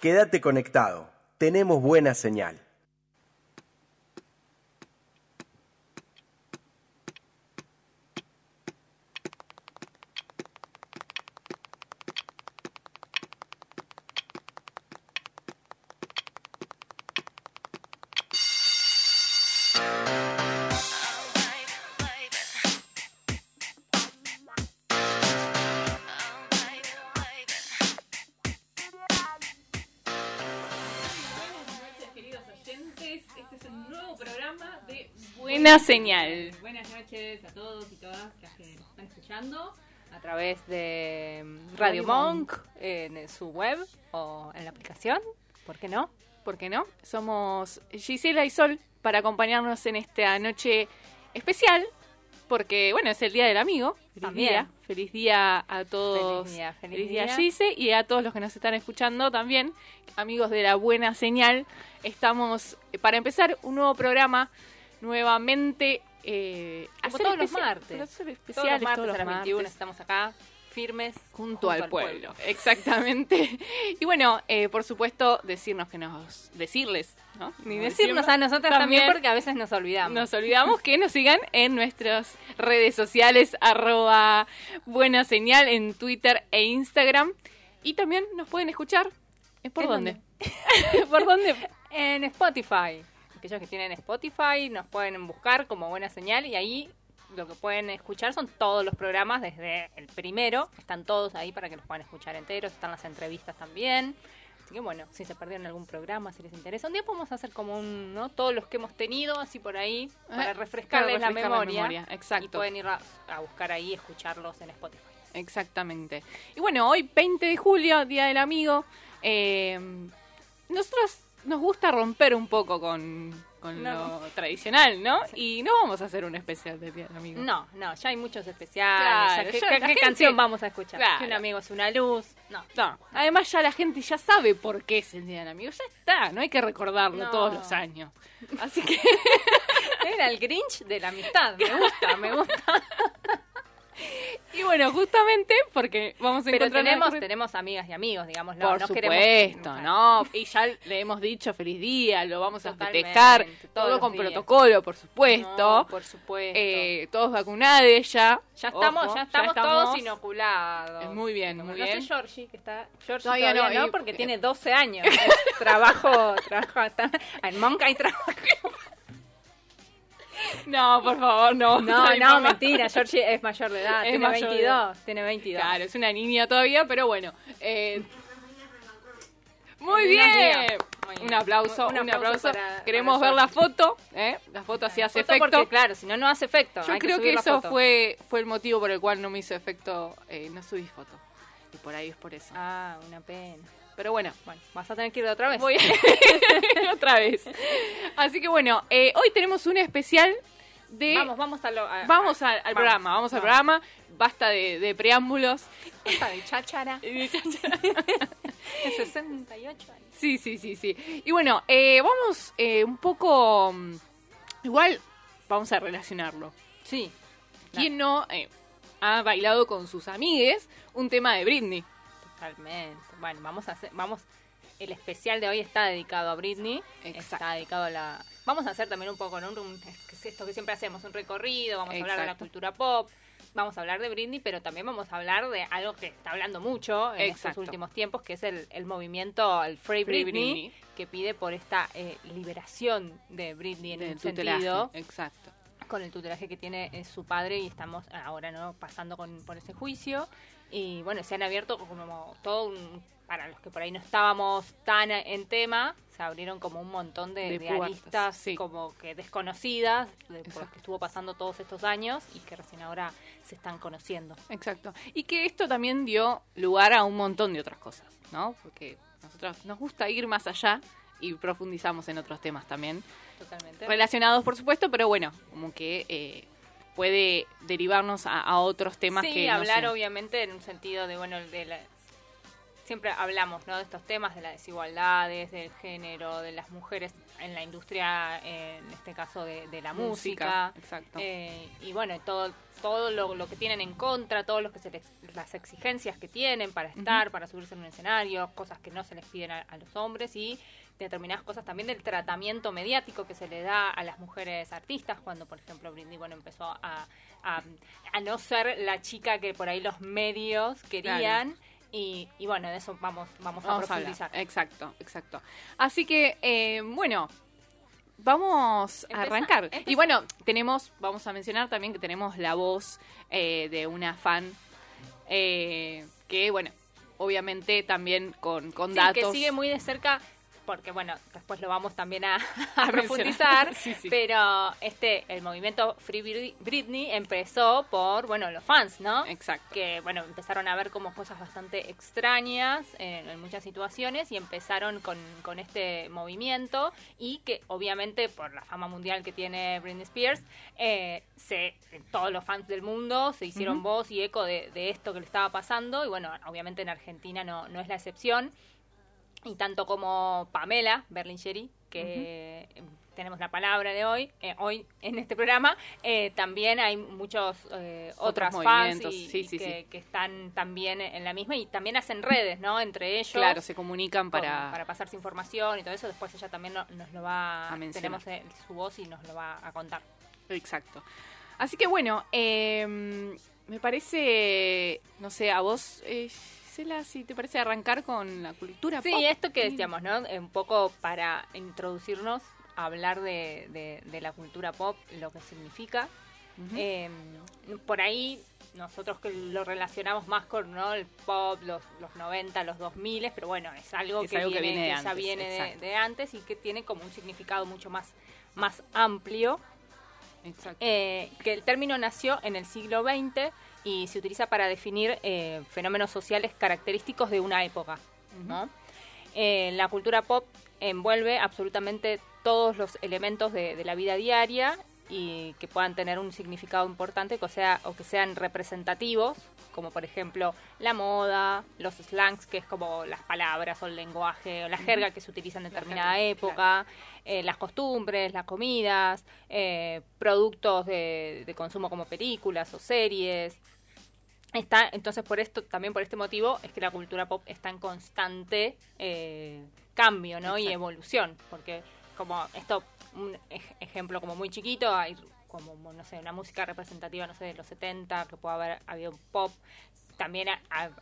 Quédate conectado. Tenemos buena señal. Buenas noches a todos y todas las que nos están escuchando. a través de Radio Monk en su web o en la aplicación. ¿Por qué no? ¿Por qué no? Somos Gisela y Sol para acompañarnos en esta noche especial. Porque, bueno, es el Día del Amigo. Feliz También. día. Feliz día a todos. Feliz día, feliz día, día. Gise, y a todos los que nos están escuchando también. Amigos de la Buena Señal. Estamos, eh, para empezar, un nuevo programa. Nuevamente. Eh, Como hacer todos los martes. hacer Todos los especiales martes todos los a las 21 martes. estamos acá firmes junto, al, pueblo. Exactamente. Y bueno, eh, por supuesto, decirnos que nos. decirles, ¿no? Ni decirnos a nosotros también, porque a veces nos olvidamos. Nos olvidamos que nos sigan en nuestras redes sociales, arroba buena señal en Twitter e Instagram. Y también nos pueden escuchar. ¿eh, ¿Por ¿En dónde? ¿Por dónde? En Spotify. Aquellos que tienen Spotify nos pueden buscar como buena señal y ahí lo que pueden escuchar son todos los programas desde el primero. Están todos ahí para que los puedan escuchar enteros. Están las entrevistas también. Así que bueno, si se perdieron algún programa, si les interesa, un día podemos hacer como un, ¿no? Todos los que hemos tenido, así por ahí, para Eh, refrescarles para la, refrescar la memoria, memoria, exacto. Y pueden ir a, a buscar ahí, escucharlos en Spotify. Exactamente. Y bueno, hoy 20 de julio, Día del Amigo. eh, nosotros nos gusta romper un poco con, con No. lo tradicional, ¿no? Y no vamos a hacer un especial del Día del Amigo. No, no, ya hay muchos especiales. Claro, ya- ¿Qué, ya qué- la qué gente- canción vamos a escuchar? Claro. Que un amigo es una luz. No. No, además ya la gente ya sabe por qué es el Día del Amigo. Ya está, no hay que recordarlo No. todos los años. Así que Era el Grinch de la amistad. Me gusta, me gusta. Y bueno, justamente porque vamos a Pero encontrar tenemos, una- tenemos amigas y amigos, digamos. Por no supuesto, queremos- ¿no? Y ya le hemos dicho feliz día, lo vamos a festejar, todo con días. protocolo, por supuesto. No, por supuesto. Eh, todos vacunados ya. ya estamos, Ojo, ya estamos todos inoculados. Eh, muy bien, muy no bien. sé Georgie, que está... Georgie Todavía todavía, no, no, y- porque tiene 12 años. Trabajo, trabajo, está- en Monk hay trabajo. No, por favor, no. No, no, mentira, Georgie es mayor de edad, Es tiene mayor de 22, tiene 22. Claro, es una niña todavía, pero bueno. eh, muy bien. días. Muy bien. Un aplauso, Un un aplauso aplauso. para- Queremos para ver la foto, ¿eh? La foto así hace Foto efecto. Porque, claro, si no, no hace efecto. Yo hay creo que, la eso fue fue el motivo por el cual no me hizo efecto, eh, no subí foto. Y por ahí es por eso. Ah, una pena. Pero bueno, Bueno, vas a tener que ir otra vez. voy otra vez. Así que bueno, eh, hoy tenemos un especial de... Vamos, vamos a lo. a- Vamos a- al, programa, vamos al programa. Basta de, de preámbulos. Basta de cháchara. De 68 años. Sí, sí, sí, sí. Y bueno, eh, vamos eh, un poco... mm, Igual vamos a relacionarlo. Sí. ¿Quién no eh, ha bailado con sus amigues un tema de Britney? Totalmente. Bueno, vamos a hacer. Vamos. El especial de hoy está dedicado a Britney. Exacto. Está dedicado a la. Vamos a hacer también un poco, ¿no? Un- es esto que siempre hacemos, un recorrido. Vamos a hablar de la cultura pop. Vamos a hablar de Britney, pero también vamos a hablar de algo que está hablando mucho en estos Exacto. últimos tiempos, que es el, el movimiento, el Free Free Britney, Britney. que pide por esta eh, liberación de Britney en Del un tutelaje. sentido. Exacto. con el tutelaje que tiene eh, su padre y estamos ahora no pasando con, por ese juicio y bueno se han abierto como todo un para los que por ahí no estábamos tan en tema, se abrieron como un montón de, de, aristas como que desconocidas de, por las que estuvo pasando todos estos años y que recién ahora se están conociendo. Exacto. Y que esto también dio lugar a un montón de otras cosas, ¿no? Porque nosotros nos gusta ir más allá y profundizamos en otros temas también. Totalmente. Relacionados, por supuesto, pero bueno, como que eh, puede derivarnos a, otros temas sí, que. hablar obviamente en un sentido de, bueno, de la, siempre hablamos ¿no? de estos temas, de las desigualdades, del género, de las mujeres en la industria, en este caso de, la música. exacto. Eh, y bueno, todo, todo lo, que tienen en contra, todas lo que se las exigencias que tienen para estar, para subirse en un escenario, cosas que no se les piden a, los hombres y determinadas cosas también del tratamiento mediático que se le da a las mujeres artistas, cuando por ejemplo Brindy bueno, empezó a, a, no ser la chica que por ahí los medios querían. Y, bueno, de eso vamos, vamos, a profundizar. exacto, exacto. Así que, eh, bueno, vamos a arrancar. Y bueno, tenemos, vamos a mencionar también que tenemos la voz eh, de una fan eh, que, bueno, obviamente también con, con datos. que sigue muy de cerca porque bueno, después lo vamos también a, profundizar, pero este, el movimiento Free Britney empezó por, bueno, los fans, ¿no? Exacto. Que, bueno, empezaron a ver como cosas bastante extrañas en, muchas situaciones y empezaron con, con, este movimiento y que obviamente por la fama mundial que tiene Britney Spears, eh, se, todos los fans del mundo se hicieron voz y eco de, de esto que le estaba pasando y bueno, obviamente en Argentina no, no es la excepción y tanto como Pamela Berlingeri, que tenemos la palabra de hoy, eh, hoy en este programa, eh, también hay muchos eh, otros fans que, están también en la misma y también hacen redes, ¿no? Entre ellos. Claro, se comunican para... para pasarse información y todo eso. Después ella también nos lo va a Tenemos su voz y nos lo va a contar. Exacto. Así que bueno, em, me parece, no sé, a vos si te parece arrancar con la cultura sí, esto que decíamos, ¿no? Un poco para introducirnos, hablar de, de, la cultura pop, lo que significa. Em, por ahí nosotros que lo relacionamos más con ¿no? el pop, los, los 90, los 2000, pero bueno, es algo, que, viene, de ya viene de, antes y que tiene como un significado mucho más, más amplio. Eh, que el término nació en el siglo XX y se utiliza para definir eh, fenómenos sociales característicos de una época. Eh, la cultura pop envuelve absolutamente todos los elementos de, la vida diaria y que puedan tener un significado importante o, sea, o que sean representativos, como por ejemplo la moda, los slangs, que es como las palabras o el lenguaje o la jerga que se utiliza en determinada época, eh, las costumbres, las comidas, productos de, de, consumo como películas o series, Está, entonces por esto, también por este motivo, es que la cultura pop está en constante eh, cambio, ¿no? Y evolución, porque como esto, un ejemplo como muy chiquito, hay como, no sé, una música representativa, no sé, de los 70, que puede haber habido pop, también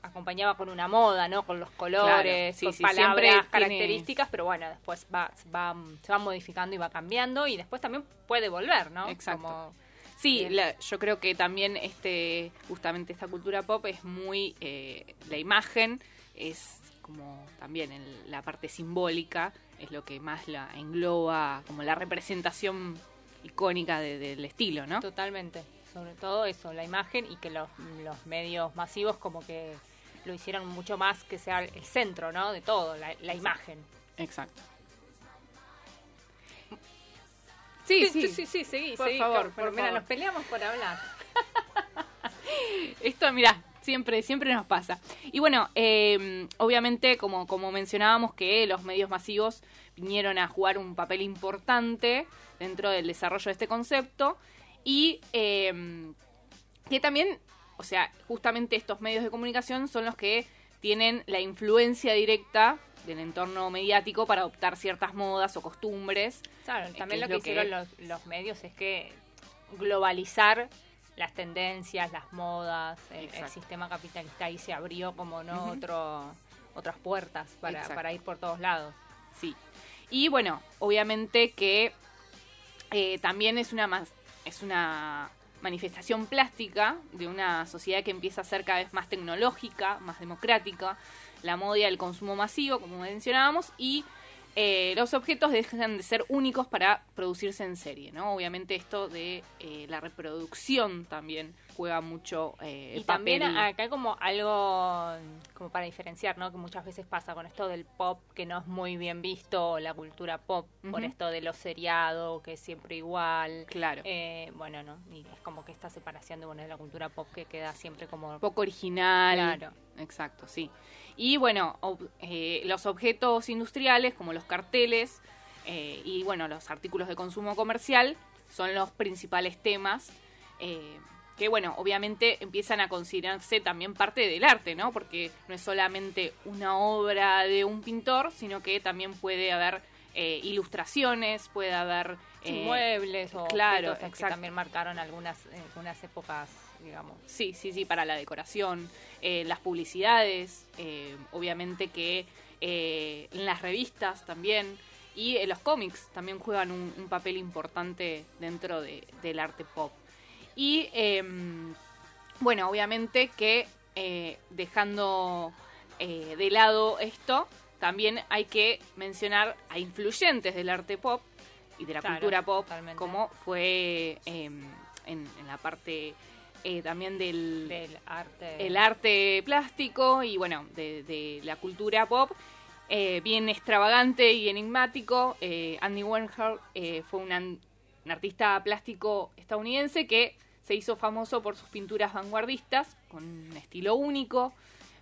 acompañaba con una moda, ¿no? Con los colores, con palabras características, pero bueno, después va, va, se va modificando y va cambiando y después también puede volver, ¿no? Exacto. Sí, yo creo que también este, justamente esta cultura pop es muy, eh, la imagen es como también en la parte simbólica, es lo que más la engloba como la representación icónica del estilo, ¿no? Totalmente, sobre todo eso, la imagen y que los, los medios masivos como que lo hicieron mucho más que sea el centro, ¿no? De todo, la, la imagen. Exacto. Sí, sí, sí, sí, seguí, por favor. Por, mira, nos peleamos por hablar. Esto, mira, siempre, siempre nos pasa. Y bueno, em, obviamente, como, como mencionábamos, que los medios masivos vinieron a jugar un papel importante dentro del desarrollo de este concepto y em, que también, o sea, justamente estos medios de comunicación son los que tienen la influencia directa del entorno mediático para adoptar ciertas modas o costumbres. Claro, también lo que, hicieron Los, medios es que globalizar las tendencias, las modas, el, sistema capitalista ahí se abrió como no otro otras puertas para, para, ir por todos lados. Sí. Y bueno, obviamente que eh, también es una más es una manifestación plástica de una sociedad que empieza a ser cada vez más tecnológica, más democrática, la moda y el consumo masivo, como mencionábamos, y eh, los objetos dejan de ser únicos para producirse en serie, ¿no? Obviamente esto de eh, la reproducción también juega mucho eh, y también acá hay como algo como para diferenciar, ¿no? Que muchas veces pasa con esto del pop que no es muy bien visto, la cultura pop, por esto de lo seriado, que es siempre igual. Claro. Eh, bueno, ¿no? Y es como que esta separación de, bueno, de la cultura pop que queda siempre como... Poco original. Claro. Exacto, sí. Y bueno, eh, los objetos industriales como los carteles y bueno, los artículos de consumo comercial son los principales temas que bueno, obviamente empiezan a considerarse también parte del arte, ¿no? Porque no es solamente una obra de un pintor, sino que también puede haber eh, ilustraciones, puede haber eh, muebles o claro, que también marcaron algunas, eh, algunas épocas, digamos. Sí, sí, sí, para la decoración, las publicidades, obviamente que en las revistas también. Y los cómics también juegan un, papel importante dentro del arte pop. Y em, bueno, obviamente que eh, dejando eh, de lado esto, también hay que mencionar a influyentes del arte pop y de la cultura pop, como fue em, en, la parte eh, también del, arte. El arte plástico y bueno, de, la cultura pop. bien extravagante y enigmático. Andy Warhol fue un artista plástico estadounidense que se hizo famoso por sus pinturas vanguardistas, con un estilo único,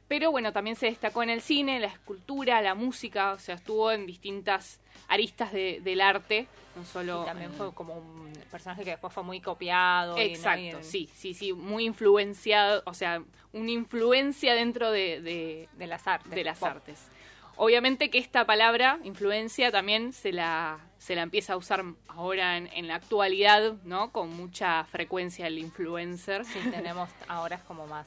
pero bueno, también se destacó en el cine, la escultura, la música, o sea, estuvo en distintas aristas del arte, no solo... también fue como un personaje que después fue muy copiado. Exacto, sí, sí, sí, muy influenciado, o sea, una influencia dentro de, de, las artes. De las artes. Obviamente que esta palabra, influencia, también se la, se la empieza a usar ahora en, la actualidad, ¿no? Con mucha frecuencia el influencer. Sí, tenemos ahora es como más,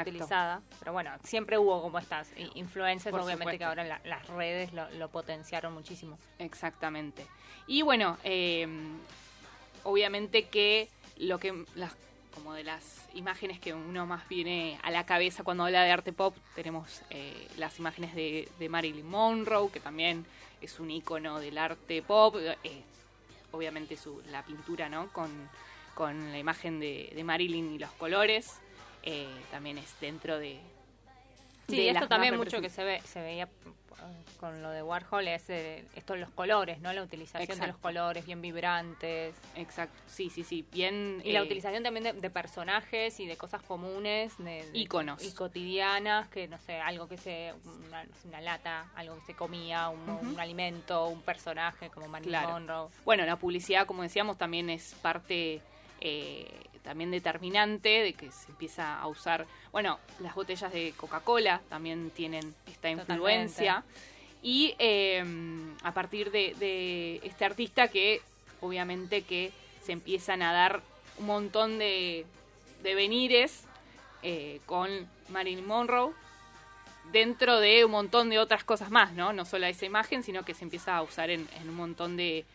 utilizada. Pero bueno, siempre hubo como estas influencers, obviamente que ahora las redes lo, potenciaron muchísimo. Exactamente. Y bueno, eh, obviamente que lo que las como de las imágenes que uno más viene a la cabeza cuando habla de arte pop, tenemos eh, las imágenes de, Marilyn Monroe, que también es un icono del arte pop, eh, obviamente su, la pintura, ¿no? Con, con la imagen de, Marilyn y los colores, eh, también es dentro de... Sí, esto también mucho que se ve se veía con lo de Warhol es eh, esto los colores, ¿no? La utilización de los colores bien vibrantes. Exacto, sí, sí, sí, bien... Y la eh, utilización también de, personajes y de cosas comunes. De, Íconos. Y cotidianas, que no sé, algo que se... Una, lata, algo que se comía, un, alimento, un personaje como Marilyn Monroe. Bueno, la publicidad, como decíamos, también es parte... Eh, también determinante de que se empieza a usar, bueno, las botellas de Coca-Cola también tienen esta influencia. Y em, a partir de, este artista que obviamente que se empiezan a dar un montón de, de venires eh, con Marilyn Monroe dentro de un montón de otras cosas más, ¿no? No solo esa imagen, sino que se empieza a usar en un montón de,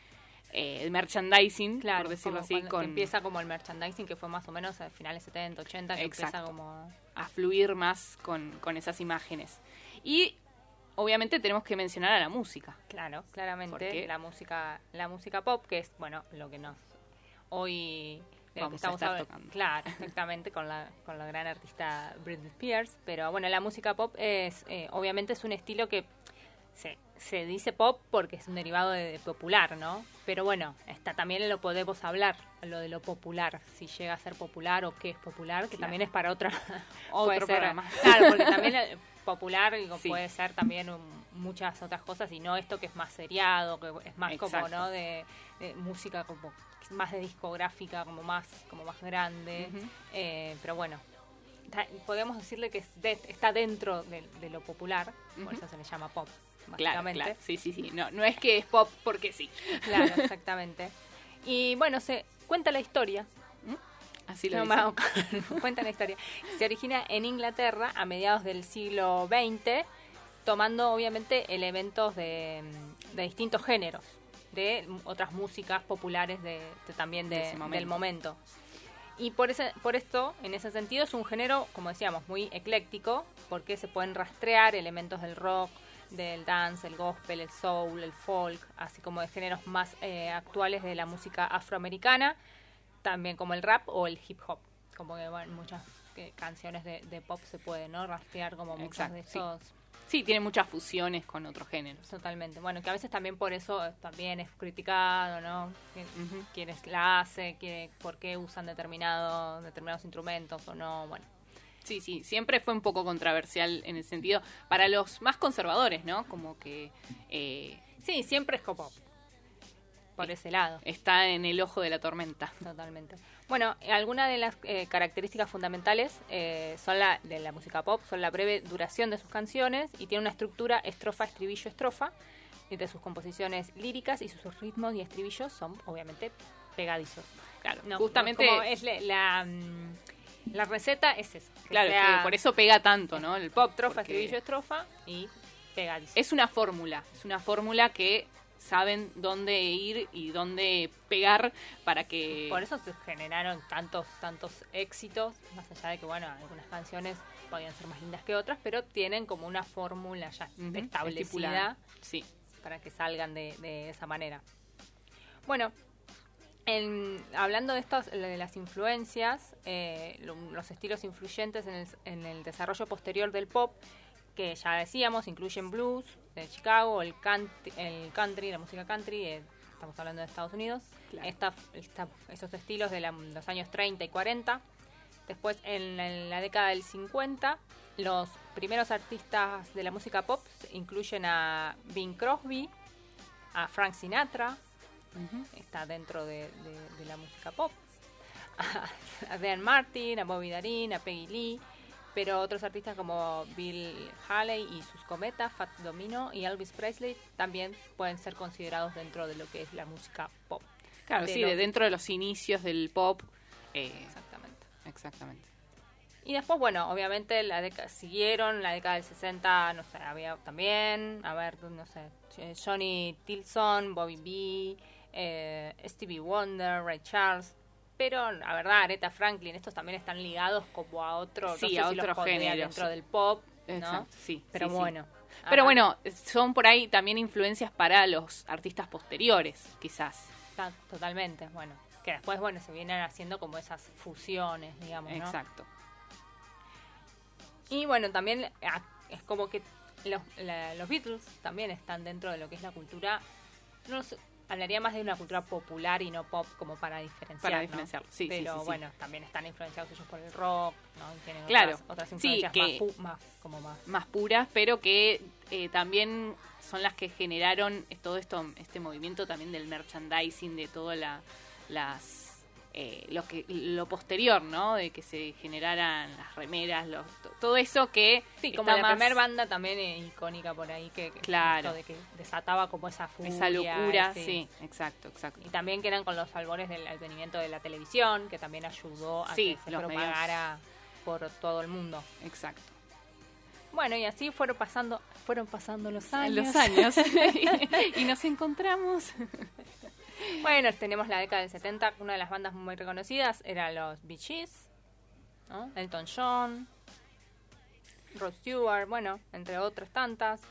eh, el merchandising, claro, por decirlo así. Con... Empieza como el merchandising que fue más o menos a finales 70, 80, que empieza como a fluir más con, con esas imágenes. Y obviamente tenemos que mencionar a la música. Claro, claramente la música, la música pop, que es bueno lo que nos hoy estamos tocando. Claro, exactamente con la con la gran artista Britney Spears, pero bueno la música pop es eh, obviamente es un estilo que se, se dice pop porque es un derivado de, popular, ¿no? Pero bueno, está también lo podemos hablar, lo de lo popular, si llega a ser popular o qué es popular, que también es para otra otro programa. Claro, porque también popular puede ser también muchas otras cosas y no esto que es más seriado, que es más como, ¿no? De, música como más de discográfica, como más como más grande, eh, pero bueno, podemos decirle que está dentro de, lo popular, por eso se le llama pop. Claro, claro, sí, sí, sí. No, no es que es pop porque sí. Claro, exactamente. Y bueno, se cuenta la historia. ¿Mm? Así lo no, Cuenta la historia. Se origina en Inglaterra a mediados del siglo XX, tomando obviamente elementos de, de distintos géneros. de otras músicas populares de, también de, del momento. Y por, ese, por esto, en ese sentido, es un género, como decíamos, muy ecléctico, porque se pueden rastrear elementos del rock, del dance, el gospel, el soul, el folk, así como de géneros más eh, actuales de la música afroamericana, también como el rap o el hip hop, como que bueno, muchas canciones de, pop se pueden ¿no? rastrear como muchas de esos... Sí. tiene muchas fusiones con otros géneros. Totalmente. Bueno, que a veces también por eso también es criticado, ¿no? Quienes la hacen, por qué usan determinado, determinados instrumentos o no, bueno. Sí, sí, siempre fue un poco controversial en el sentido, para los más conservadores, ¿no? Como que... Eh, sí, siempre es como por ese lado. Está en el ojo de la tormenta. Totalmente. Bueno, algunas de las eh, características fundamentales eh, son la de la música pop, son la breve duración de sus canciones y tiene una estructura estrofa, estribillo, estrofa. De sus composiciones líricas y sus ritmos y estribillos son obviamente pegadizos. Claro, justamente es la, mm, la, receta es eso. Claro, que por eso pega tanto, ¿no? El pop. Estrofa, estribillo, estrofa y pegadizo. Es una fórmula, es una fórmula que saben dónde ir y dónde pegar para que... Por eso se generaron tantos, tantos éxitos, más allá de que, bueno, algunas canciones podían ser más lindas que otras, pero tienen como una fórmula ya establecida sí. para que salgan de, esa manera. Bueno, en, hablando de estas, de las influencias, eh, los estilos influyentes en el, en el desarrollo posterior del pop, que ya decíamos, incluyen blues de Chicago, el country, el country la música country, eh, estamos hablando de Estados Unidos, esos estilos de los años 30 y 40. Después, en la, década del 50, los primeros artistas de la música pop incluyen a Bing Crosby, a Frank Sinatra, está dentro de, la música pop, a, Dan Martin, a Bobby Darin, a Peggy Lee, pero otros artistas como Bill Haley y sus cometas, Fat Domino y Elvis Presley también pueden ser considerados dentro de lo que es la música pop. Claro, sí, de dentro de los inicios del pop. Eh, exactamente. Exactamente. Y después, bueno, obviamente la década, siguieron, la década del 60, no sé, había también, a ver, no sé, Johnny Tilson, Bobby B, eh, Stevie Wonder, Ray Charles, pero la verdad Aretha Franklin estos también están ligados como a otro sí, a otro género dentro del pop ¿no? sí pero bueno. Pero bueno son por ahí también influencias para los artistas posteriores quizás. Totalmente bueno que después bueno se vienen haciendo como esas fusiones digamos ¿no? exacto. Y bueno también ah, es como que los, los Beatles también están dentro de lo que es la cultura no sé, hablaría más de una cultura popular y no pop como para diferenciar. Para diferenciar, sí. Pero bueno, también están influenciados ellos por el rock, ¿no? tienen claro, otras, influencias más, como más, más puras, pero que eh, también son las que generaron todo esto, este movimiento también del merchandising, de todas la, las eh, lo que lo posterior, ¿no? De que se generaran las remeras, todo eso que sí, como la primera banda también icónica por ahí que, claro, de que desataba como esa furia, esa locura, sí, exacto, exacto. Y también que eran con los albores del advenimiento de la televisión, que también ayudó a que se propagara por todo el mundo. Exacto. Bueno, y así fueron pasando, fueron pasando los años. Los años. y nos encontramos bueno, tenemos la década del 70, una de las bandas muy reconocidas era los Bee Gees, Elton John, Rod Stewart, bueno, entre otras tantas.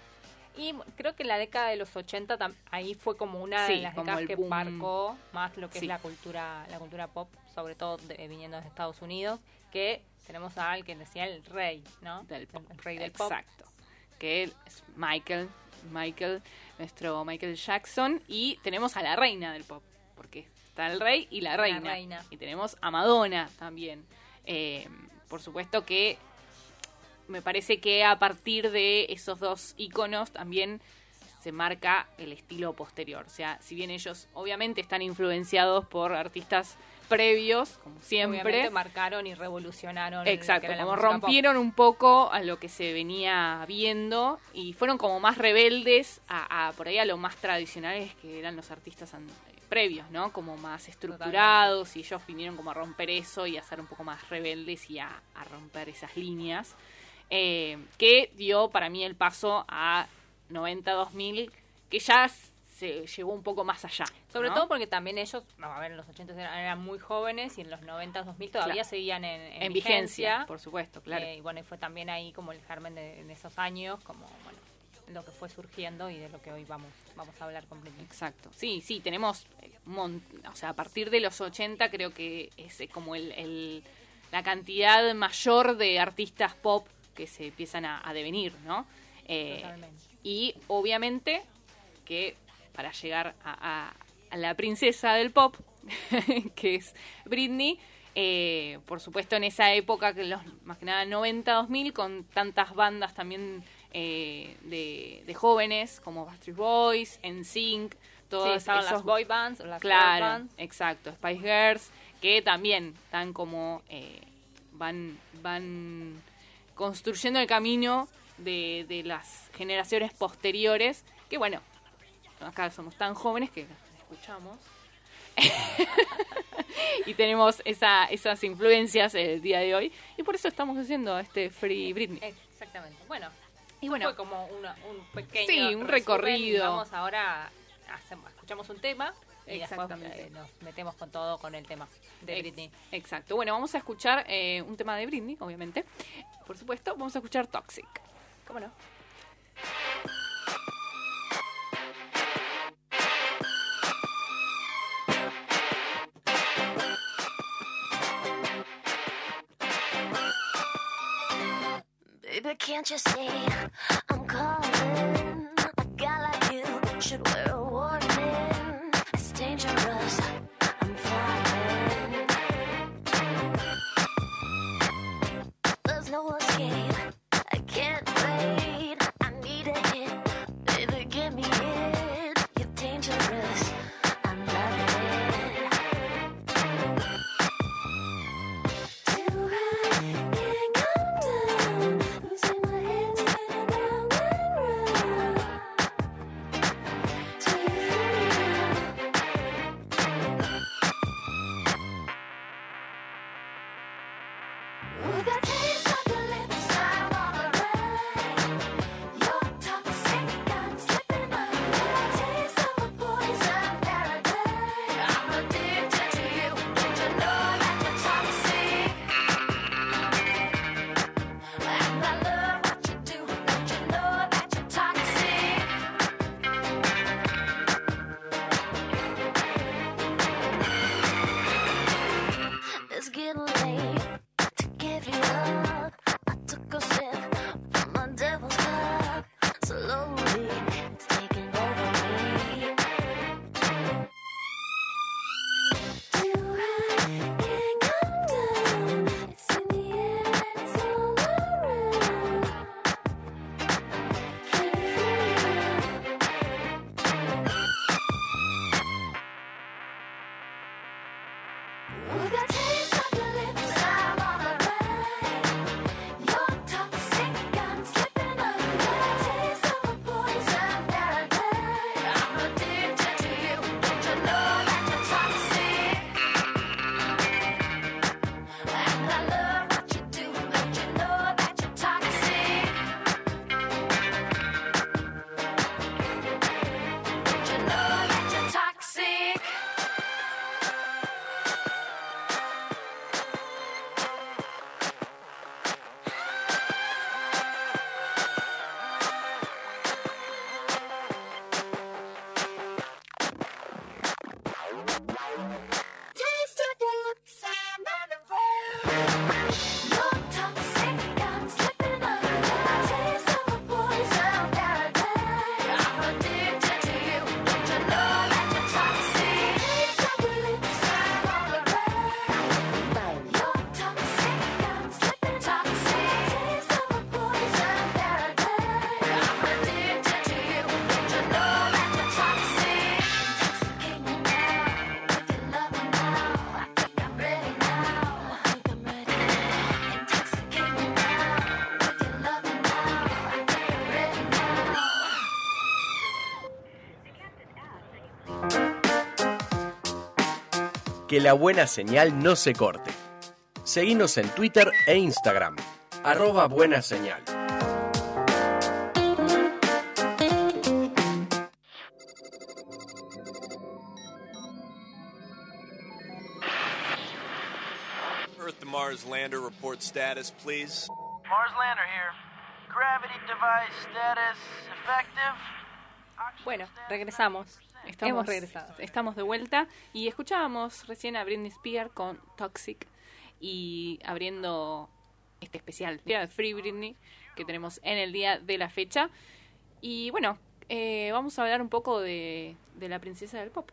Y creo que en la década de los 80 ahí fue como una de las décadas que marcó más lo que es la cultura la cultura pop, sobre todo viniendo de Estados Unidos, que tenemos a alguien que decía el rey, ¿no? Del El rey del pop. Exacto. Que es Michael Michael, nuestro Michael Jackson, y tenemos a la reina del pop, porque está el rey y la reina. Y tenemos a Madonna también. Eh, por supuesto que me parece que a partir de esos dos iconos también se marca el estilo posterior. O sea, si bien ellos obviamente están influenciados por artistas previos, como siempre. marcaron y revolucionaron. Exacto, como rompieron un poco a lo que se venía viendo y fueron como más rebeldes a, por ahí a lo más tradicionales que eran los artistas previos, ¿no? Como más estructurados y ellos vinieron como a romper eso y a ser un poco más rebeldes y a, romper esas líneas. Eh, que dio para mí el paso a 90-2000, que ya se llevó un poco más allá. Sobre ¿no? todo porque también ellos, no, a ver, en los 80 eran, eran muy jóvenes y en los 90, 2000 todavía Claro. seguían en, en en vigencia, por supuesto, claro. Eh, y bueno, y fue también ahí como el germen de, en esos años, como bueno, lo que fue surgiendo y de lo que hoy vamos, vamos a hablar Britney. Exacto. Sí, sí, tenemos eh, o sea, a partir de los 80 creo que es eh, como el, el- la cantidad mayor de artistas pop que se empiezan a, a devenir, ¿no? Eh, Totalmente. y obviamente que para llegar a, a- a la princesa del pop, que es Britney, eh, por supuesto en esa época, que los, más que nada 90-2000, con tantas bandas también eh, de, de jóvenes como Backstreet Boys, NSYNC, Sí, esos- las boy bands, las Claro, bands. exacto, Spice Girls, que también están como eh, van van construyendo el camino de, de las generaciones posteriores, que bueno, acá somos tan jóvenes que escuchamos. y tenemos esa, esas influencias el día de hoy y por eso estamos haciendo este Free Britney. Exactamente. Bueno, Y bueno, fue como una- un pequeño Sí, un resumen. recorrido. Vamos ahora, hacemos, escuchamos un tema y después Exactamente. eh, nos metemos con todo con el tema de Britney. Exacto. Bueno, vamos a escuchar eh, un tema de Britney, obviamente. Por supuesto, vamos a escuchar Toxic. ¿Cómo no? Baby, can't you see que la buena señal no se corte. Seguimos en Twitter e Instagram. Arroba buena señal. Earth to Mars lander report status, please. Mars lander here. Gravity device status effective. Bueno, regresamos. Estamos, Hemos regresado. Estamos de vuelta y escuchábamos recién a Britney Spears con Toxic y abriendo este especial día de Free Britney que tenemos en el día de la fecha. Y bueno, eh, vamos a hablar un poco de, de la princesa del pop.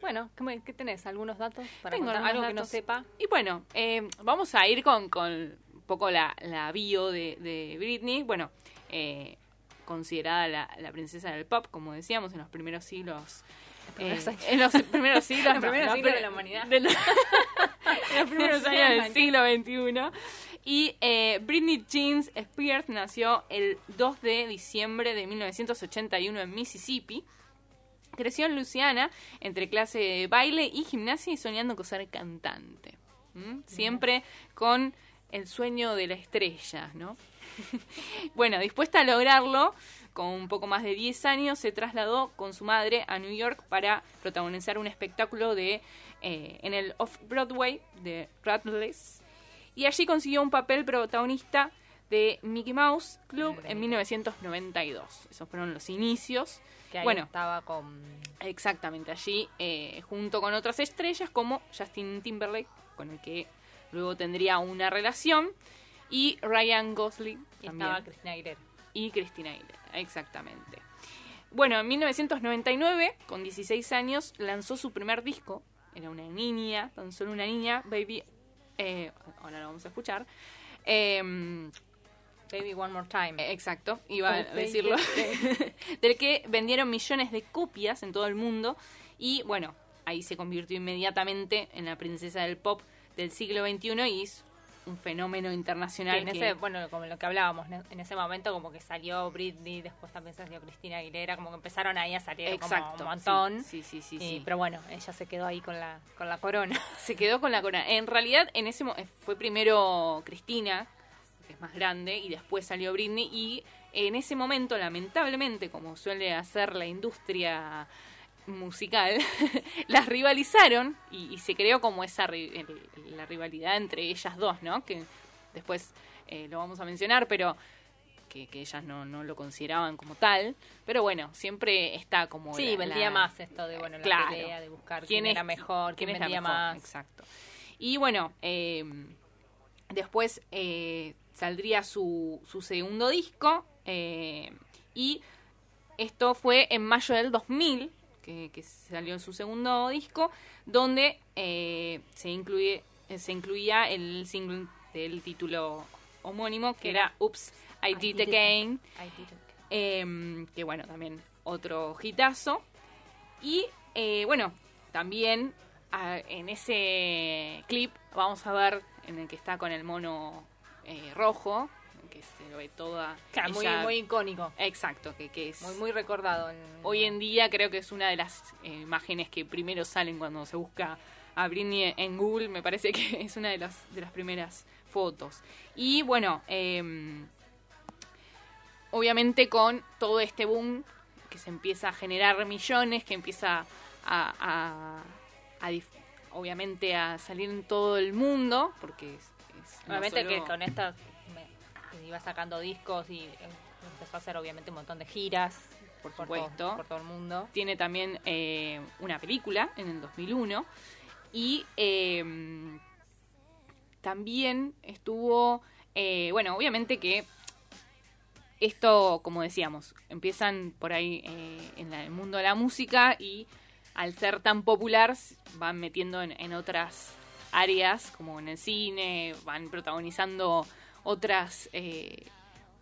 Bueno, ¿qué, tenés? ¿Algunos datos para Tengo algo que no datos. sepa? Y bueno, eh, vamos a ir con, con un poco la, la bio de, de Britney. Bueno, eh, considerada la, la princesa del pop, como decíamos, en los primeros siglos. eh, en los primeros siglos, Los no, primeros no, siglos pero- de la humanidad. de la- en los primeros años del siglo XXI. Y eh, Britney Jeans Spears nació el 2 de diciembre de 1981 en Mississippi. Creció en Luisiana entre clase de baile y gimnasia y soñando con ser cantante. ¿Mm? Siempre con el sueño de la estrella, ¿no? bueno, dispuesta a lograrlo, con un poco más de 10 años se trasladó con su madre a New York para protagonizar un espectáculo de eh, en el Off-Broadway de Rattles y allí consiguió un papel protagonista de Mickey Mouse Club en 1992. Esos fueron los inicios. Que ahí bueno, estaba con... Exactamente, allí eh, junto con otras estrellas como Justin Timberlake, con el que luego tendría una relación, y Ryan Gosling Y también, estaba Cristina Aguilera. y Christina Aguilera, exactamente. Bueno, en 1999, con 16 años, lanzó su primer disco, era una niña, tan solo una niña, Baby, eh, ahora lo vamos a escuchar, Em, Baby One More Time. Exacto, iba a decirlo. del que vendieron millones de copias en todo el mundo. Y bueno, ahí se convirtió inmediatamente en la princesa del pop del siglo XXI y un fenómeno internacional. en que- ese, bueno, como lo que hablábamos, ¿no? en ese momento como que salió Britney, después también salió Cristina Aguilera, como que empezaron ahí a salir como un montón. sí, sí, sí, Y- sí. Pero bueno, ella se quedó ahí con la, con la corona. se quedó con la corona. En realidad, en ese mo- fue primero Cristina, que es más grande, y después salió Britney. Y en ese momento, lamentablemente, como suele hacer la industria musical, las rivalizaron y, y se creó como esa ri- la rivalidad entre ellas dos, ¿no? Que después eh, lo vamos a mencionar, pero que, que ellas no, no lo consideraban como tal. Pero bueno, siempre está como... Sí, la- vendía la- más esto de, bueno, la Claro. pelea, de buscar quién, era mejor, quién, la vendía mejor, más. Exacto. Y bueno, eh, después eh, saldría su, su segundo disco y esto fue en mayo del 2000 que, que salió su segundo disco donde eh, se incluye se incluía el single del título homónimo que era Oops I Did Again did it. eh, que bueno, también otro hitazo. Y eh, bueno, también ah, en ese clip vamos a ver en el que está con el mono eh, rojo, que se lo ve toda... Claro, muy, ella- muy icónico, Exacto, que, que es... muy, muy recordado. en- Hoy en día creo que es una de las eh, imágenes que primero salen cuando se busca a Britney en Google. Me parece que es una de las, de las primeras fotos. Y bueno, eh, obviamente con todo este boom que se empieza a generar millones, que empieza a, a- a dif- obviamente a salir en todo el mundo, porque es, es no Obviamente solo- que con esta me- iba sacando discos y eh, empezó a hacer obviamente un montón de giras Por supuesto. por todo el mundo. tiene también eh, una película en el 2001 y eh, también estuvo, eh, bueno, obviamente que esto, como decíamos, empiezan por ahí en la- el mundo de la música y al ser tan popular van metiendo en, en otras áreas, como en el cine, van protagonizando otras, eh,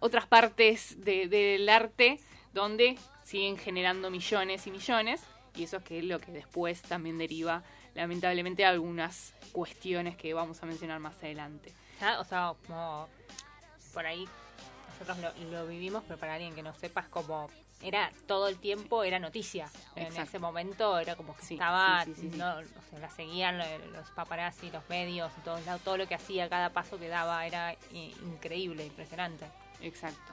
otras partes de- del arte donde siguen generando millones y millones y eso es que lo que después también deriva lamentablemente algunas cuestiones que vamos a mencionar más adelante. O sea, como por ahí nosotros lo, lo vivimos, pero para alguien que no sepa es como era todo el tiempo era noticia. En ese momento era como que Sí, estaba, sí, sí, no, o sea, la seguían lo- los paparazzi, los medios, y todos lados, todo lo que hacía, cada paso que daba era increíble, impresionante. Exacto.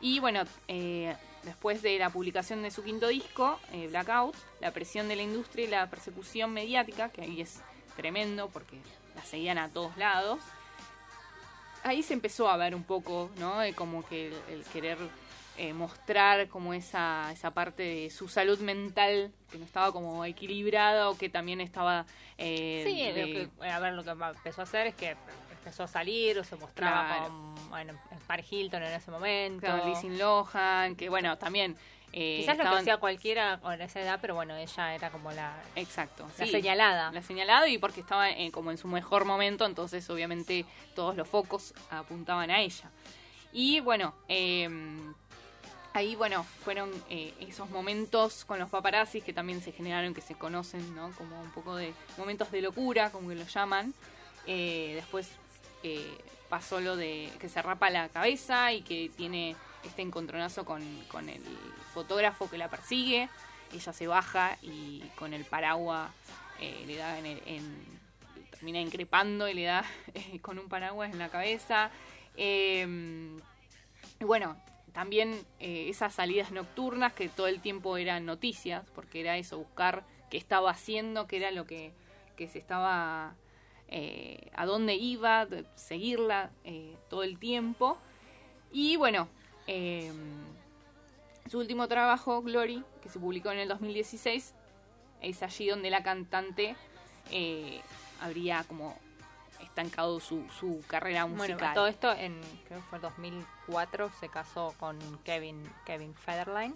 Y bueno, eh, después de la publicación de su quinto disco, eh, Blackout, la presión de la industria y la persecución mediática, que ahí es tremendo porque la seguían a todos lados. Ahí se empezó a ver un poco, ¿no? De como que el, el querer eh, mostrar como esa, esa parte de su salud mental que no estaba como equilibrada o que también estaba... eh, Sí, de- lo que, a ver, lo que empezó a hacer es que empezó a salir o se mostraba Claro. con, bueno, Paris Hilton en ese momento. Claro, Lindsay Lohan, que bueno, también... eh, Quizás lo que hacía cualquiera con esa edad, pero bueno, ella era como la, Exacto. la sí. señalada. La señalado y porque estaba eh, como en su mejor momento, entonces obviamente todos los focos apuntaban a ella. Y bueno, eh, ahí bueno, fueron eh, esos momentos con los paparazzis que también se generaron, que se conocen, ¿no? Como un poco de momentos de locura, como que lo llaman. Eh, después eh, pasó lo de que se rapa la cabeza y que tiene este encontronazo con, con el fotógrafo que la persigue. Ella se baja y con el paraguas eh, le da en, el- termina increpando y le da eh, con un paraguas en la cabeza. Y bueno, también eh, esas salidas nocturnas que todo el tiempo eran noticias, porque era eso, buscar qué estaba haciendo, qué era lo que, que se estaba, eh, a dónde iba, seguirla eh, todo el tiempo. Y bueno, eh, su último trabajo, Glory, que se publicó en el 2016, es allí donde la cantante habría como estancado su, su carrera musical. Bueno, todo esto en creo que fue 2004 se casó con Kevin Kevin Federline,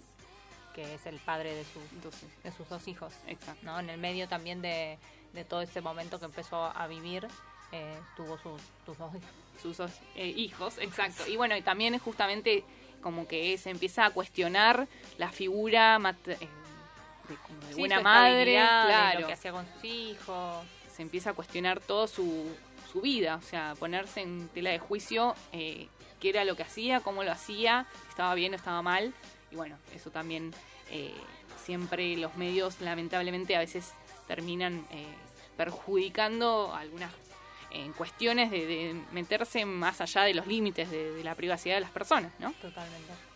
que es el padre de sus Entonces, de sus dos hijos. exacto. ¿no? En el medio también de, de todo ese momento que empezó a vivir, eh, tuvo sus, sus dos hijos. sus dos, eh, hijos, exacto. Y bueno, y también justamente como que se empieza a cuestionar la figura eh, de, como de Sí, buena madre, claro. lo que hacía con sus hijos. Se empieza a cuestionar todo su, su vida, o sea, ponerse en tela de juicio eh, qué era lo que hacía, cómo lo hacía, estaba bien o estaba mal. Y bueno, eso también eh, siempre los medios lamentablemente a veces terminan eh, perjudicando algunas en cuestiones de, de meterse más allá de los límites de, de la privacidad de las personas, ¿no? Totalmente.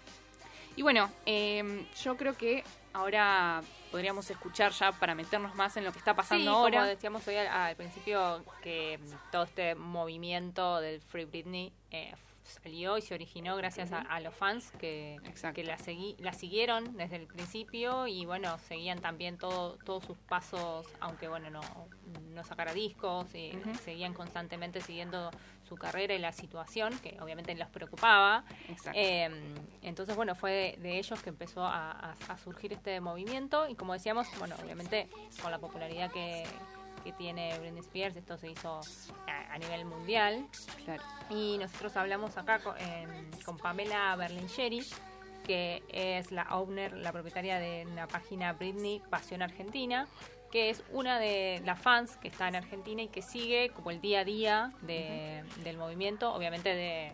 Y bueno, eh, yo creo que ahora podríamos escuchar ya para meternos más en lo que está pasando Sí, ahora. como decíamos hoy al, al principio, que todo este movimiento del Free Britney eh, salió y se originó gracias a, a los fans que, que la, segui- la siguieron desde el principio y bueno, seguían también todo, todos sus pasos, aunque bueno, no, no sacara discos, y seguían constantemente siguiendo su carrera y la situación, que obviamente los preocupaba. Eh, entonces, bueno, fue de, de ellos que empezó a, a- a surgir este movimiento y como decíamos, bueno, obviamente con la popularidad que, que tiene Britney Spears, esto se hizo a, a nivel mundial claro. y nosotros hablamos acá con, con Pamela Berlingeri, que es la owner, la propietaria de la página Britney Pasión Argentina, que es una de las fans que está en Argentina y que sigue como el día a día de- del movimiento, obviamente de,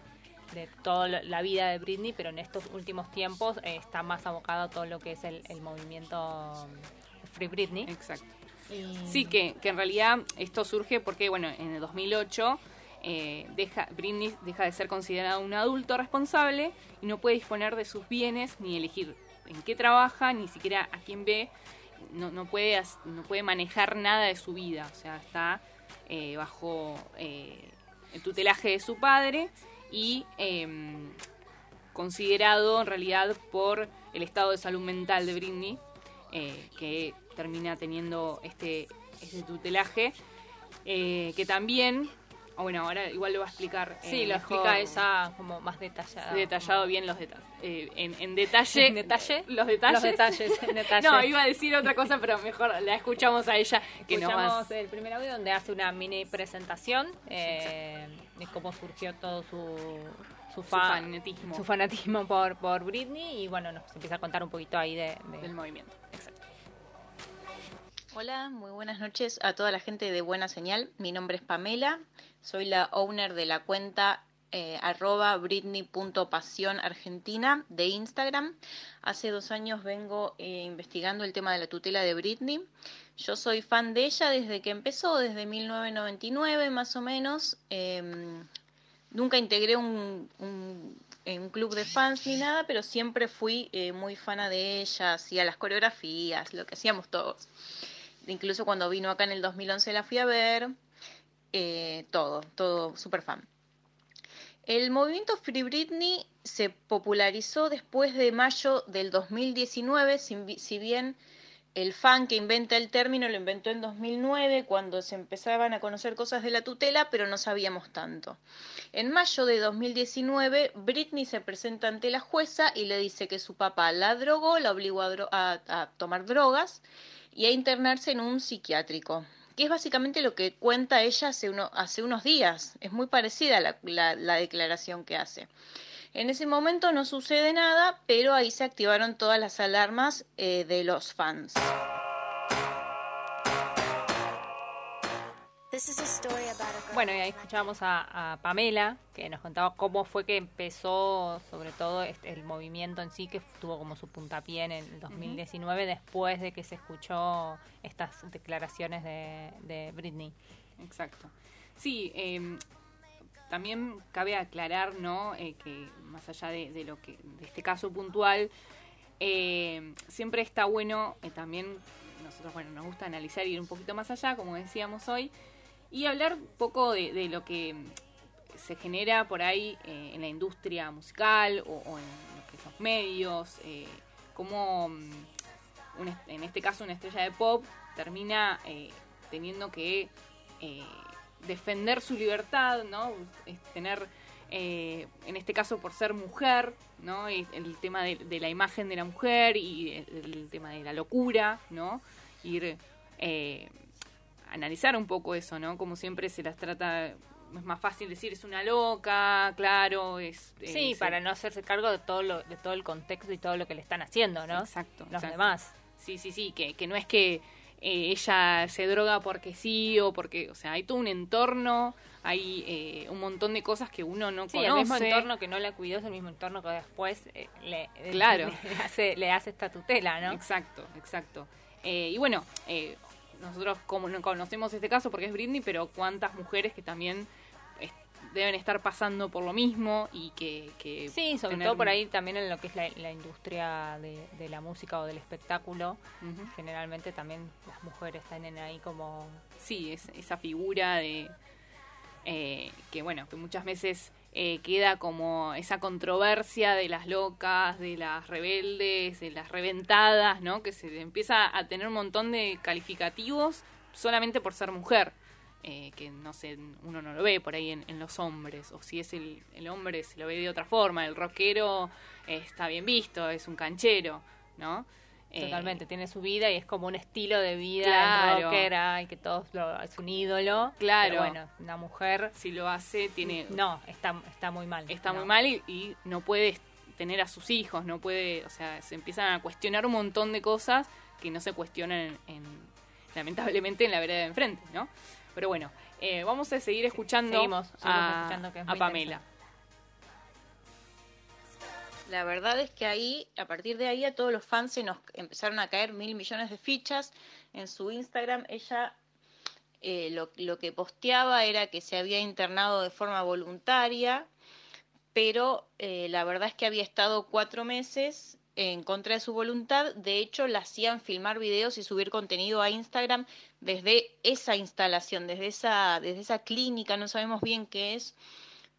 de toda la- la vida de Britney, pero en estos últimos tiempos eh, está más abocado a todo lo que es el, el movimiento Free Britney. Exacto. Sí, que, que en realidad esto surge porque, bueno, en el 2008 eh, deja, Britney deja de ser considerada un adulto responsable y no puede disponer de sus bienes ni elegir en qué trabaja, ni siquiera a quién ve, no, no, puede, no puede manejar nada de su vida, o sea, está eh, bajo eh, el tutelaje de su padre y em, considerado en realidad por el estado de salud mental de Britney, eh, que termina teniendo este, este tutelaje, eh, que también, ah, bueno, ahora igual lo va a explicar. eh, Sí, lo explica ella como más detallada. Detallado bien los detalles. eh, en, en detalle. ¿En detalle? Los detalles. Los detalles, en detalle. No, iba a decir otra cosa, pero mejor la escuchamos a ella que nos Escuchamos el primer audio donde hace una mini presentación eh, de cómo surgió todo su, su, su fa- fanatismo su fanatismo por, por Britney y bueno, nos empieza a contar un poquito ahí de, de- del movimiento. Hola, muy buenas noches a toda la gente de Buena Señal. Mi nombre es Pamela, soy la owner de la cuenta eh, arroba de Instagram. Hace dos años vengo eh, investigando el tema de la tutela de Britney. Yo soy fan de ella desde que empezó, desde 1999 más o menos. Em, nunca integré un, un- eh, un club de fans ni nada, pero siempre fui eh, muy fana de ella, hacía las coreografías, lo que hacíamos todos. Incluso cuando vino acá en el 2011 la fui a ver. eh, todo, todo súper fan. El movimiento Free Britney se popularizó después de mayo del 2019, si, bien el fan que inventa el término lo inventó en 2009, cuando se empezaban a conocer cosas de la tutela, pero no sabíamos tanto. En mayo de 2019, Britney se presenta ante la jueza y le dice que su papá la drogó, la obligó a tomar drogas y a internarse en un psiquiátrico, que es básicamente lo que cuenta ella hace, uno- hace unos días. Es muy parecida la, la- la declaración que hace. En ese momento no sucede nada, pero ahí se activaron todas las alarmas eh, de los fans. Bueno, y ahí escuchábamos a, a Pamela, que nos contaba cómo fue que empezó, sobre todo, este- el movimiento en sí, que tuvo como su puntapié en el 2019, después de que se escuchó estas declaraciones de, de Britney. Exacto. Sí, eh, también cabe aclarar, ¿no? Eh, que más allá de, de lo que de este caso puntual, eh, siempre está bueno eh, también nosotros, bueno, nos gusta analizar y ir un poquito más allá, como decíamos hoy, y hablar un poco de, lo que se genera por ahí eh, en la industria musical o, en lo que son los medios, eh, cómo mm, un en este caso una estrella de pop termina eh, teniendo que eh, defender su libertad, ¿no? Es tener, en este caso por ser mujer, ¿no? El tema de, la imagen de la mujer y el, el tema de la locura, ¿no? Ir analizar un poco eso, ¿no? Como siempre se las trata, es más fácil decir es una loca, claro, es... Sí, eh, para se- no hacerse cargo de todo lo, de todo el contexto y todo lo que le están haciendo, ¿no? Exacto. Los exacto. demás. Sí, sí, sí, que, que no es que eh, ella se droga porque sí o porque, o sea, hay todo un entorno, hay eh, un montón de cosas que uno no Sí, conoce. el mismo entorno que no la cuidó es el mismo entorno que después eh, le, Claro. le hace, le hace esta tutela, ¿no? Exacto, exacto. Eh, y bueno, eh, nosotros como no conocemos este caso porque es Britney, pero cuántas mujeres que también deben estar pasando por lo mismo y que... que Sí, sobre tener- todo por ahí también en lo que es la, la industria de, de la música o del espectáculo. Generalmente también las mujeres tienen ahí como... sí, es, esa figura de eh, que bueno, que muchas veces eh, queda como esa controversia de las locas, de las rebeldes, de las reventadas, ¿no? Que se empieza a tener un montón de calificativos solamente por ser mujer. eh, que no sé, uno no lo ve por ahí en, en los hombres, o si es el, hombre se lo ve de otra forma, el rockero eh, está bien visto, es un canchero, ¿no? Eh, Totalmente, tiene su vida y es como un estilo de vida Claro. rockera y que todos lo, es un ídolo. Claro. Pero bueno, una mujer si lo hace, tiene no, está, está muy mal. está No. muy mal y, y no puede tener a sus hijos, no puede, o sea, se empiezan a cuestionar un montón de cosas que no se cuestionan en, en- lamentablemente en la vereda de enfrente, ¿no? Pero bueno, eh, vamos a seguir escuchando, seguimos, a, escuchando, que es a muy Pamela. La verdad es que ahí, a partir de ahí, a todos los fans se nos empezaron a caer mil millones de fichas. En su Instagram, ella eh, lo, lo que posteaba era que se había internado de forma voluntaria, pero eh, la verdad es que había estado cuatro meses en contra de su voluntad. De hecho, la hacían filmar videos y subir contenido a Instagram desde esa instalación, desde esa, desde esa clínica, no sabemos bien qué es,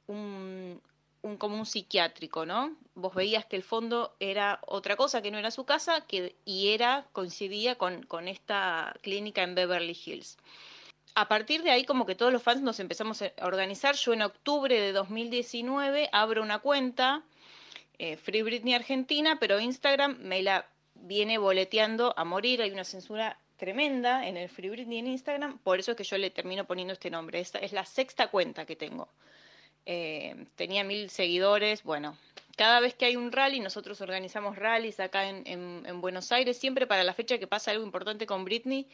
un, un, como un psiquiátrico, ¿no? Vos veías que el fondo era otra cosa, que no era su casa, que, y era, coincidía con, con esta clínica en Beverly Hills. A partir de ahí, como que todos los fans nos empezamos a organizar. Yo en octubre de 2019 abro una cuenta, eh, Free Britney Argentina, pero Instagram me la viene boleteando a morir. Hay una censura tremenda en el Free Britney en Instagram, por eso es que yo le termino poniendo este nombre. Esta es la sexta cuenta que tengo. Eh, tenía mil seguidores, bueno, cada vez que hay un rally, nosotros organizamos rallies acá en, en, en Buenos Aires, siempre para la fecha que pasa algo importante con Britney,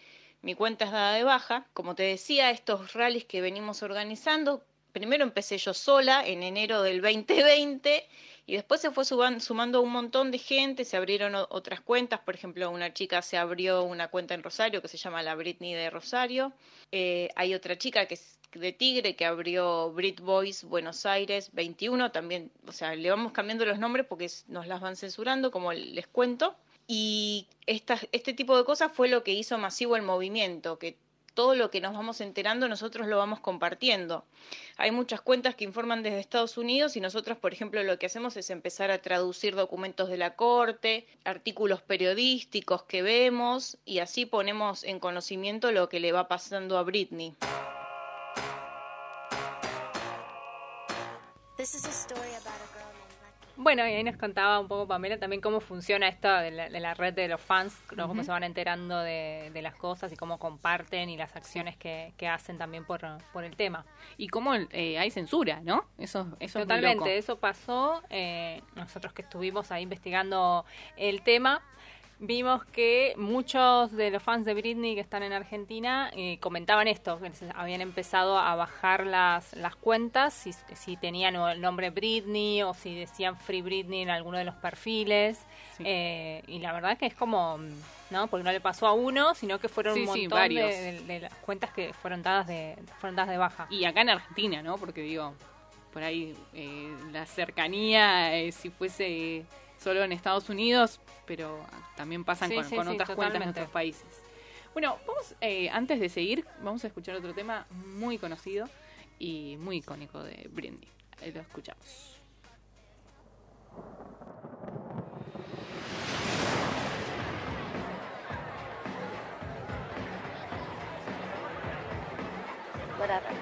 mi cuenta es dada de baja. Como te decía, estos rallies que venimos organizando, primero empecé yo sola en enero del 2020 y después se fue sumando un montón de gente, se abrieron otras cuentas, por ejemplo, una chica se abrió una cuenta en Rosario que se llama la Britney de Rosario, Eh, hay otra chica que es de Tigre que abrió Brit Boys Buenos Aires 21, también, o sea, le vamos cambiando los nombres porque nos las van censurando, como les cuento. Y esta- este tipo de cosas fue lo que hizo masivo el movimiento, que todo lo que nos vamos enterando nosotros lo vamos compartiendo. Hay muchas cuentas que informan desde Estados Unidos y nosotros, por ejemplo, lo que hacemos es empezar a traducir documentos de la Corte, artículos periodísticos que vemos y así ponemos en conocimiento lo que le va pasando a Britney. Bueno, y ahí nos contaba un poco Pamela también cómo funciona esto de la, de la red de los fans, ¿no? cómo se van enterando de, de las cosas y cómo comparten y las acciones que, que hacen también por, por el tema. Y cómo eh, hay censura, ¿no? Eso, eso es muy Totalmente, loco. eso pasó. eh, nosotros que estuvimos ahí investigando el tema, vimos que muchos de los fans de Britney que están en Argentina eh, comentaban esto, que habían empezado a bajar las, las cuentas, si, si tenían el nombre Britney o si decían Free Britney en alguno de los perfiles. Sí. eh, y la verdad que es como, ¿no? Porque no le pasó a uno, sino que fueron Sí, un sí, montón de- de las cuentas que fueron dadas de, fueron dadas de baja. Y acá en Argentina, ¿no? Porque digo, por ahí eh, la cercanía, eh, si fuese solo en Estados Unidos, pero también pasan Sí, con, sí, con sí, otras cuentas en otros países. Bueno, vamos, eh, antes de seguir, vamos a escuchar otro tema muy conocido y muy icónico de Britney. Eh, Lo escuchamos. Whatever. Hush,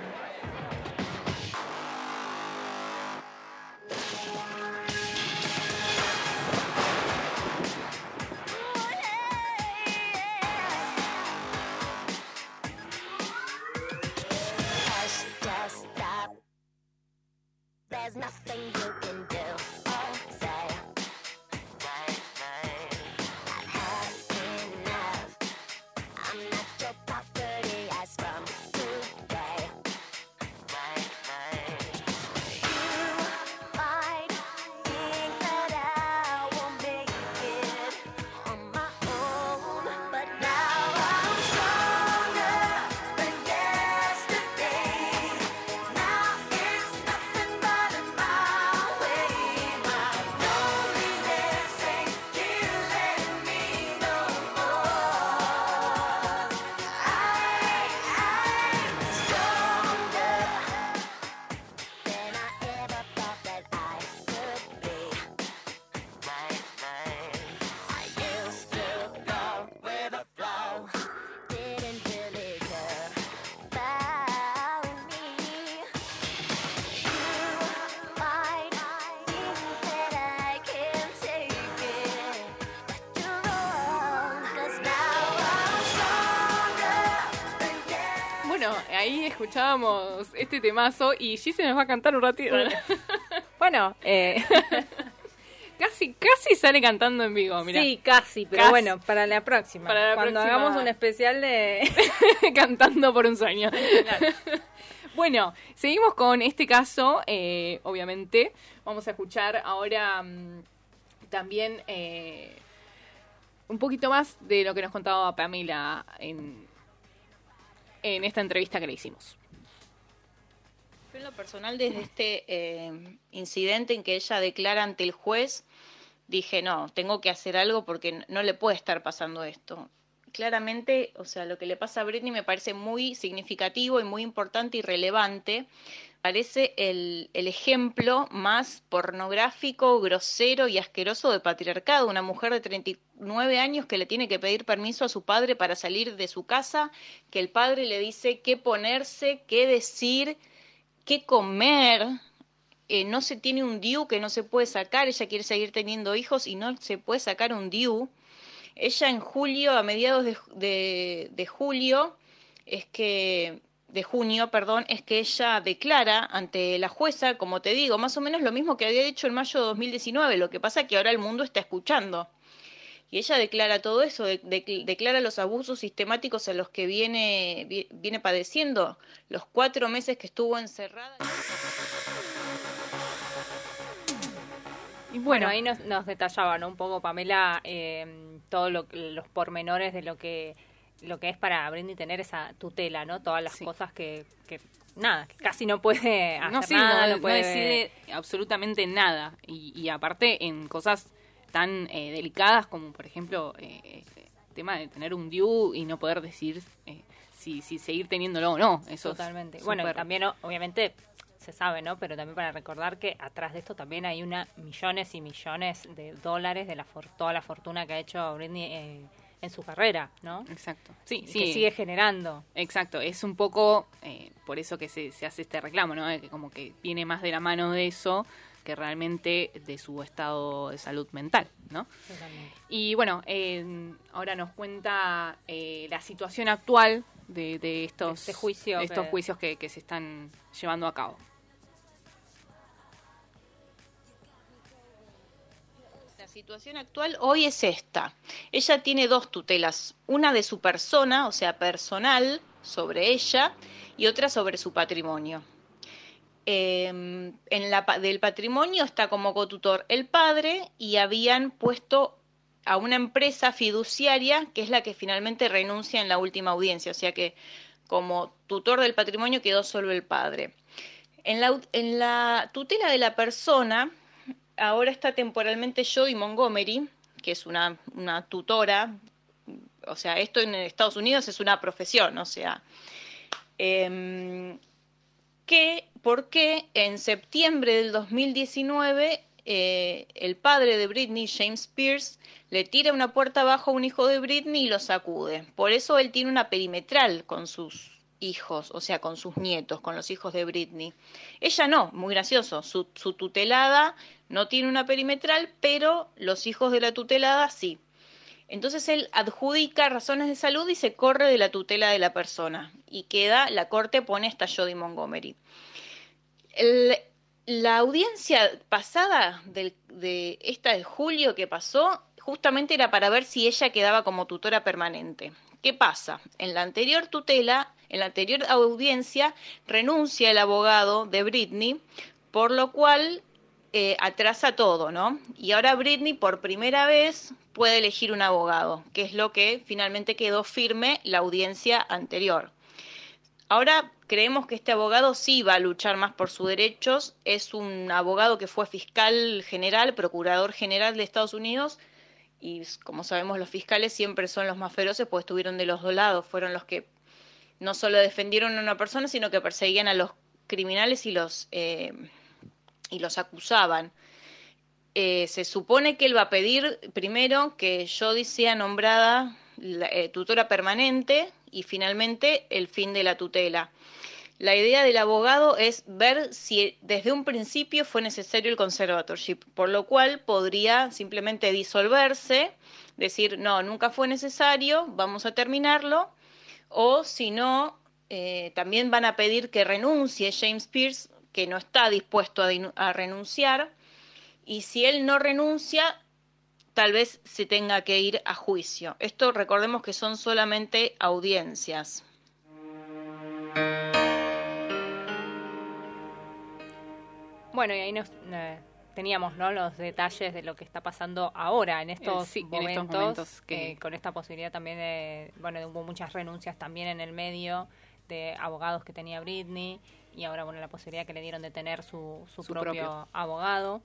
escuchábamos este temazo y Gise nos va a cantar un ratito. Bueno, eh, casi, casi sale cantando en vivo, mira. sí, casi, pero Casi. bueno, para la próxima. Para la Cuando próxima. hagamos un especial de... cantando por un sueño. bueno, seguimos con este caso, eh, obviamente. Vamos a escuchar ahora mm, también eh, un poquito más de lo que nos contaba Pamela en, en esta entrevista que le hicimos. En lo personal, desde este eh, incidente en que ella declara ante el juez, dije, no, tengo que hacer algo porque no le puede estar pasando esto. Claramente, o sea, lo que le pasa a Britney me parece muy significativo y muy importante y relevante. Parece el, el ejemplo más pornográfico, grosero y asqueroso de patriarcado. Una mujer de 39 años que le tiene que pedir permiso a su padre para salir de su casa, que el padre le dice qué ponerse, qué decir, qué comer. Eh, no se tiene un DIU que no se puede sacar, ella quiere seguir teniendo hijos y no se puede sacar un DIU. Ella en julio, a mediados de, de- de julio, es que de junio, perdón, es que ella declara ante la jueza, como te digo, más o menos lo mismo que había dicho en mayo de 2019, lo que pasa que ahora el mundo está escuchando. Y ella declara todo eso, de- de- declara los abusos sistemáticos a los que viene, vi- viene padeciendo, los cuatro meses que estuvo encerrada. Y Bueno, ahí nos, nos detallaba, ¿no? Un poco, Pamela, eh, todos los pormenores de lo que lo que es para Britney tener esa tutela, ¿no? Todas las Sí. cosas que, que, nada, que casi no puede hacer no, sí, nada, no, no, no puede... decide absolutamente nada. Y, y aparte en cosas tan eh, delicadas como, por ejemplo, eh, el tema de tener un DIU y no poder decir eh, si, si seguir teniéndolo o no. Eso es Totalmente. Bueno, y también, obviamente, se sabe, ¿no? Pero también para recordar que atrás de esto también hay una millones y millones de dólares de la for- toda la fortuna que ha hecho Britney eh, en su carrera, ¿no? Exacto. Sí, Y sí. Que sigue generando. Exacto, es un poco eh, por eso que se, se hace este reclamo, ¿no? Que como que viene más de la mano de eso que realmente de su estado de salud mental, ¿no? Totalmente. Y bueno, eh, ahora nos cuenta eh, la situación actual de, de estos, Este juicio de estos que- juicios que, que se están llevando a cabo. Situación actual hoy es esta. Ella tiene dos tutelas, una de su persona, o sea, personal, sobre ella, y otra sobre su patrimonio. Eh, en la del patrimonio está como cotutor el padre y habían puesto a una empresa fiduciaria que es la que finalmente renuncia en la última audiencia, o sea que como tutor del patrimonio quedó solo el padre. En la tutela de la persona, ahora está temporalmente Jodie Montgomery, que es una, una tutora, o sea, esto en Estados Unidos es una profesión, o sea, em, que porque en septiembre del 2019 eh, el padre de Britney, James Pierce, le tira una puerta abajo a un hijo de Britney y lo sacude. Por eso él tiene una perimetral con sus hijos, o sea, con sus nietos, con los hijos de Britney. Ella no, muy gracioso. Su, tutelada no tiene una perimetral, pero los hijos de la tutelada sí. Entonces él adjudica razones de salud y se corre de la tutela de la persona. Y queda, la corte pone esta Jodie Montgomery. La audiencia pasada de esta de julio que pasó, justamente era para ver si ella quedaba como tutora permanente. ¿Qué pasa? En la anterior tutela, en la anterior audiencia, renuncia el abogado de Britney, por lo cual eh, atrasa todo, ¿no? Y ahora Britney por primera vez puede elegir un abogado, que es lo que finalmente quedó firme la audiencia anterior. Ahora creemos que este abogado sí va a luchar más por sus derechos. Es un abogado que fue fiscal general, procurador general de Estados Unidos. Y como sabemos, los fiscales siempre son los más feroces, pues estuvieron de los dos lados. Fueron los que no solo defendieron a una persona, sino que perseguían a los criminales y los, eh, y los acusaban. Eh, se supone que él va a pedir primero que Jodie sea nombrada eh, tutora permanente y finalmente el fin de la tutela. La idea del abogado es ver si desde un principio fue necesario el conservatorship, por lo cual podría simplemente disolverse, decir, no, nunca fue necesario, vamos a terminarlo, o si no, eh, también van a pedir que renuncie James Pierce, que no está dispuesto a, renunciar, y si él no renuncia, tal vez se tenga que ir a juicio. Esto recordemos que son solamente audiencias. Bueno, y ahí nos eh, teníamos ¿no? los detalles de lo que está pasando ahora en estos, Eh, sí, en momentos, estos momentos que- eh, con esta posibilidad también de, bueno, hubo muchas renuncias también en el medio de abogados que tenía Britney y ahora, bueno, la posibilidad que le dieron de tener su, su, Su propio, propio. abogado.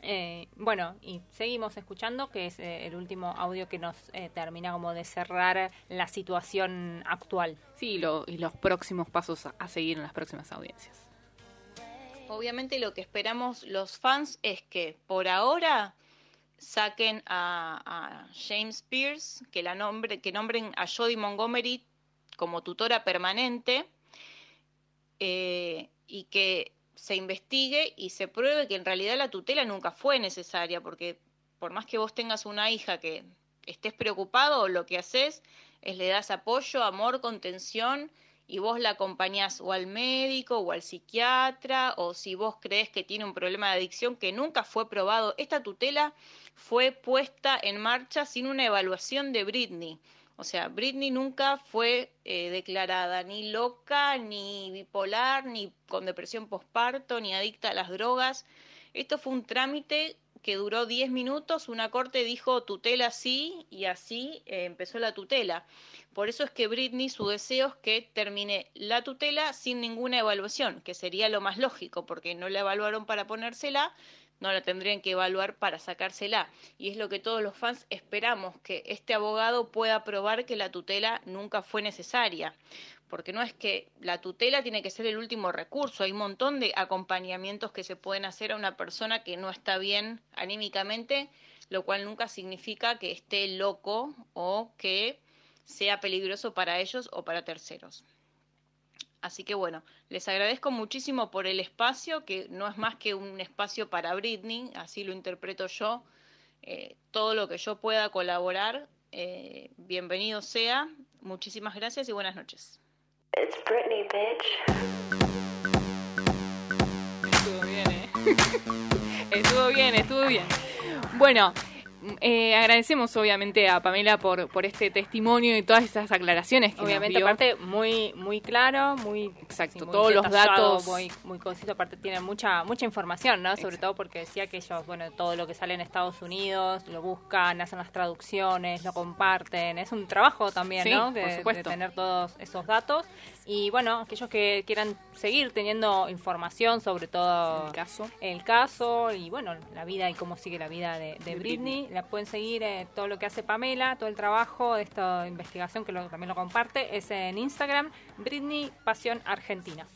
Eh, bueno, y seguimos escuchando, que es eh, el último audio que nos eh, termina como de cerrar la situación actual. Sí, lo- y los próximos pasos a, a seguir en las próximas audiencias. Obviamente lo que esperamos los fans es que por ahora saquen a, James Pierce, que la nombre, que nombren a Jodie Montgomery como tutora permanente eh, y que se investigue y se pruebe que en realidad la tutela nunca fue necesaria, porque por más que vos tengas una hija que estés preocupado, lo que haces es le das apoyo, amor, contención y vos la acompañás o al médico o al psiquiatra o si vos crees que tiene un problema de adicción que nunca fue probado. Esta tutela fue puesta en marcha sin una evaluación de Britney. O sea, Britney nunca fue eh, declarada ni loca, ni bipolar, ni con depresión postparto, ni adicta a las drogas. Esto fue un trámite que duró 10 minutos, una corte dijo tutela sí y así eh, empezó la tutela. Por eso es que Britney, su deseo es que termine la tutela sin ninguna evaluación, que sería lo más lógico, porque no la evaluaron para ponérsela, no la tendrían que evaluar para sacársela. Y es lo que todos los fans esperamos, que este abogado pueda probar que la tutela nunca fue necesaria. Porque no es que la tutela tiene que ser el último recurso, hay un montón de acompañamientos que se pueden hacer a una persona que no está bien anímicamente, lo cual nunca significa que esté loco o que sea peligroso para ellos o para terceros. Así que bueno, les agradezco muchísimo por el espacio, que no es más que un espacio para Britney, así lo interpreto yo. Eh, todo lo que yo pueda colaborar, eh, bienvenido sea. Muchísimas gracias y buenas noches. It's Britney, bitch. Estuvo bien, ¿eh? estuvo bien, estuvo bien. Bueno, eh, agradecemos obviamente a Pamela por, por este testimonio y todas esas aclaraciones que Obviamente, nos dio. aparte, muy muy claro, muy Exacto, sí, muy todos los datos. muy, muy conciso, aparte tiene mucha mucha información, ¿no? Sobre Exacto. todo porque decía que ellos, bueno, todo lo que sale en Estados Unidos lo buscan, hacen las traducciones, lo comparten, es un trabajo también, Sí, ¿no? por De, supuesto. de tener todos esos datos y bueno, aquellos que quieran seguir teniendo información sobre todo El caso. el caso y bueno, la vida y cómo sigue la vida de, de De Britney. Britney. La pueden seguir eh, todo lo que hace Pamela, todo el trabajo de esta investigación que lo- también lo comparte, es en Instagram, Britney Pasión Argentina.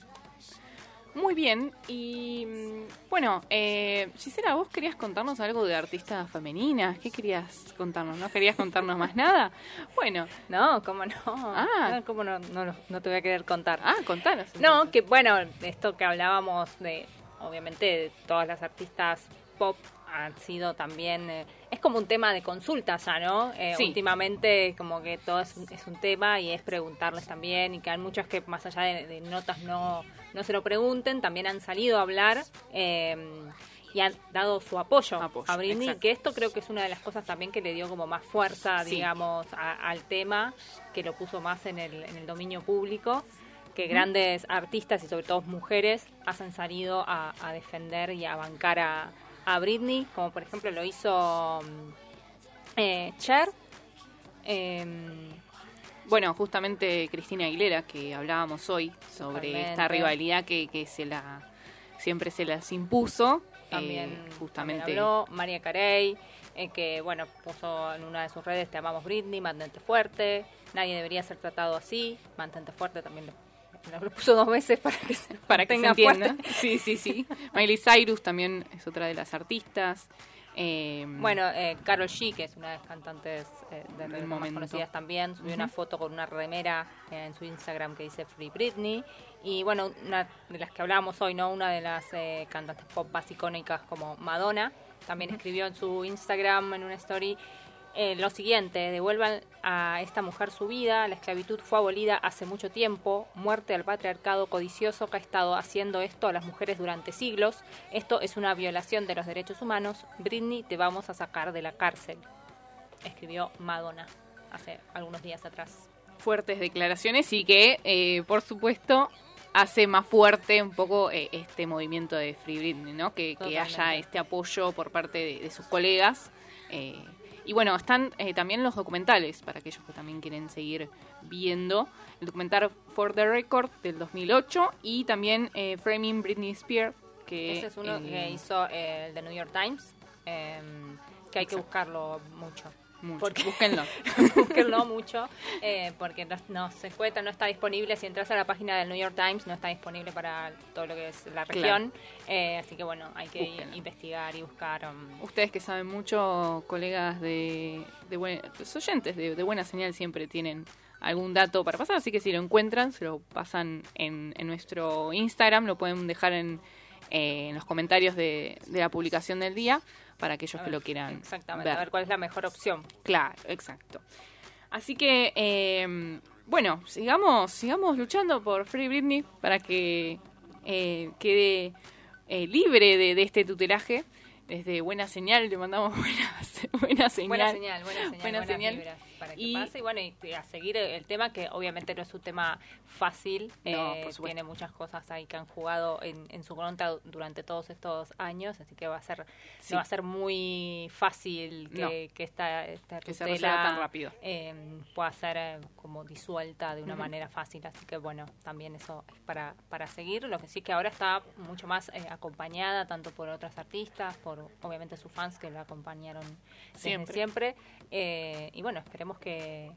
Muy bien, y mm, bueno, eh, Gisela, vos querías contarnos algo de artistas femeninas, ¿qué querías contarnos? ¿No querías contarnos más nada? Bueno, No, ¿cómo no? Ah. No, ¿Cómo no, no, no te voy a querer contar? ah, contanos. No, que bueno, esto que hablábamos de, obviamente, de todas las artistas pop han sido también, eh, es como un tema de consulta ya, ¿no? Eh, Sí. Últimamente como que todo es, un- es un tema y es preguntarles también y que hay muchas que más allá de, de notas no, no se lo pregunten, también han salido a hablar. eh, y han dado su apoyo, Apoyo, a Britney, exacto. que esto creo que es una de las cosas también que le dio como más fuerza, Sí. digamos, a- al tema, que lo puso más en el, en el dominio público que grandes artistas y sobre todo mujeres hayan salido a, a defender y a bancar a, a Britney, como por ejemplo lo hizo mm, eh, Cher. em, Bueno, justamente Cristina Aguilera, que hablábamos hoy sobre Totalmente. esta rivalidad que, que se la siempre se las impuso. también, eh, justamente también habló María Carey, eh, que bueno, puso en una de sus redes, te amamos Britney, mantente fuerte, nadie debería ser tratado así, mantente fuerte también lo, lo puso dos veces para que se para que se entienda. fuerte. Sí, sí, sí. Miley Cyrus también es otra de las artistas. Eh, Bueno, eh, Carol G, que es una de las cantantes eh, de las más conocidas también, subió una foto con una remera en su Instagram que dice Free Britney. Y bueno, una de las que hablábamos hoy, ¿no? Una de las eh, cantantes pop más icónicas como Madonna, también escribió en su Instagram, en una story, eh, lo siguiente, devuelvan a esta mujer su vida, la esclavitud fue abolida hace mucho tiempo, muerte al patriarcado codicioso que ha estado haciendo esto a las mujeres durante siglos, esto es una violación de los derechos humanos, Britney te vamos a sacar de la cárcel, escribió Madonna hace algunos días atrás. fuertes declaraciones y que, eh, por supuesto, hace más fuerte un poco eh, este movimiento de Free Britney, ¿no? Que, haya este apoyo por parte de, de sus colegas. eh, y bueno, están eh, también los documentales, para aquellos que también quieren seguir viendo. El documental For the Record del 2008 y también eh, Framing Britney Spears, que... Ese es uno eh, que hizo eh, el The New York Times, eh, que hay que buscarlo mucho. Mucho. porque- Búsquenlo. Búsquenlo mucho, eh, porque no, no se encuentra, no está disponible. Si entras a la página del New York Times, no está disponible para todo lo que es la región. Eh, así que bueno, hay que Búsquenlo. investigar y buscar. um, Ustedes que saben mucho, colegas de, de buen- los oyentes de, de Buena Señal siempre tienen algún dato para pasar, así que si lo encuentran, se lo pasan en, en nuestro Instagram, lo pueden dejar en, eh, en los comentarios de, de la publicación del día para aquellos que lo quieran Exactamente, ver. a ver cuál es la mejor opción. Claro, exacto. Así que, eh, bueno, sigamos, sigamos luchando por Free Britney para que eh, quede eh, libre de, de este tutelaje. Desde Buena Señal le mandamos buena, buena señal. Buena señal, buena señal. Buena buenas señal. Para que Y- pase y bueno, y, y a seguir el, el tema que obviamente no es un tema fácil, No, eh, tiene muchas cosas ahí que han jugado en, en su contra durante todos estos años, así que va a ser Sí. no va a ser muy fácil que, No. que esta, esta Que se tutela, resuelva tan rápido. eh, pueda ser eh, como disuelta de una manera fácil, así que bueno, también eso es para, para seguir, lo que sí que ahora está mucho más eh, acompañada tanto por otras artistas, por obviamente sus fans que la acompañaron siempre, eh, y bueno, esperemos que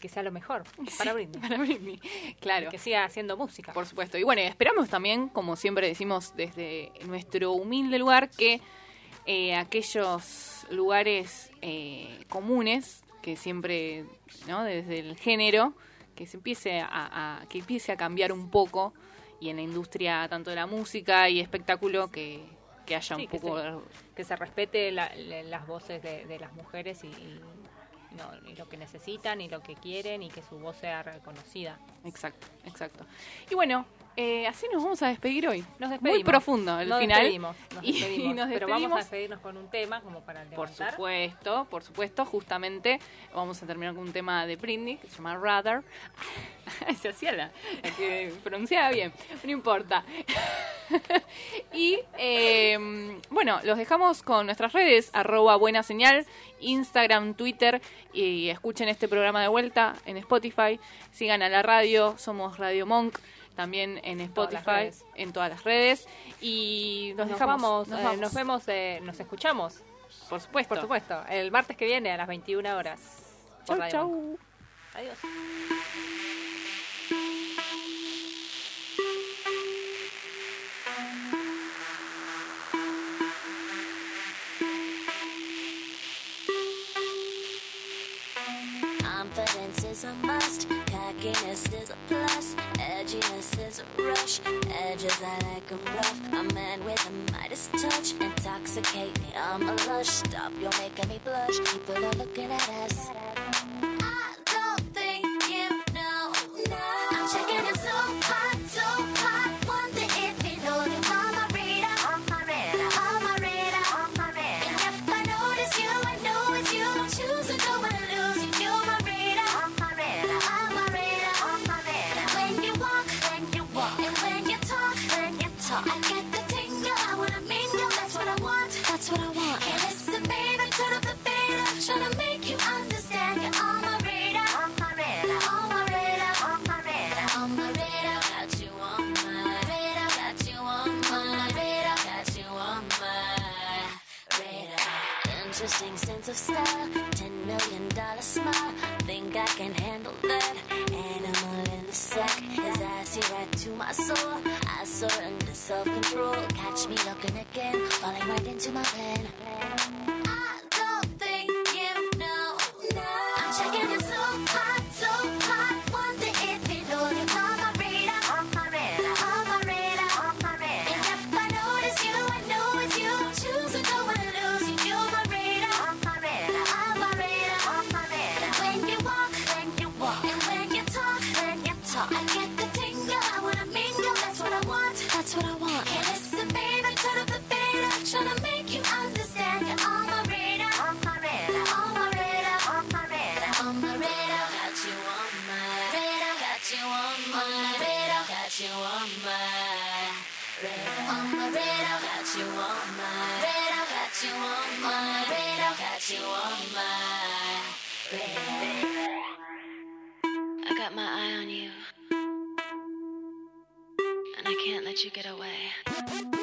que sea lo mejor para Sí, Britney, Para Britney, claro. que siga haciendo música. Por supuesto. Y bueno, esperamos también, como siempre decimos desde nuestro humilde lugar, que eh, aquellos lugares eh, comunes que siempre, ¿no? Desde el género, que se empiece a, a- que empiece a cambiar un poco y en la industria tanto de la música y espectáculo que, que haya Sí, un que poco que se respete la- la- las voces de, de las mujeres y, y no, y lo que necesitan y lo que quieren y que su voz sea reconocida. Exacto, exacto. Y bueno, eh, así nos vamos a despedir hoy. Nos despedimos. Muy profundo el Nos final. despedimos, nos despedimos. y nos Pero vamos a despedimos. despedirnos con un tema como para Por levantar. supuesto, por supuesto, justamente vamos a terminar con un tema de Britney que se llama Rather. se hacía la, la que pronunciaba bien, no importa. y eh, bueno, los dejamos con nuestras redes, arroba buena señal, Instagram, Twitter, y escuchen este programa de vuelta en Spotify, sigan a la radio, somos Radio Monk. También en Spotify, en todas las redes. Y nos, Nos, dejamos, vamos, nos eh, vamos. nos vemos, eh, nos escuchamos, Por supuesto. por supuesto, el martes que viene a las 21 horas. por Chau, chau. Adiós. Confidence is a must, cockiness is a plus, edginess is a rush, edges I like 'em rough. A man with a Midas touch, intoxicate me, I'm a lush. Stop, you're making me blush. People are looking at us. You my radar. I got my eye on you. And I can't let you get away.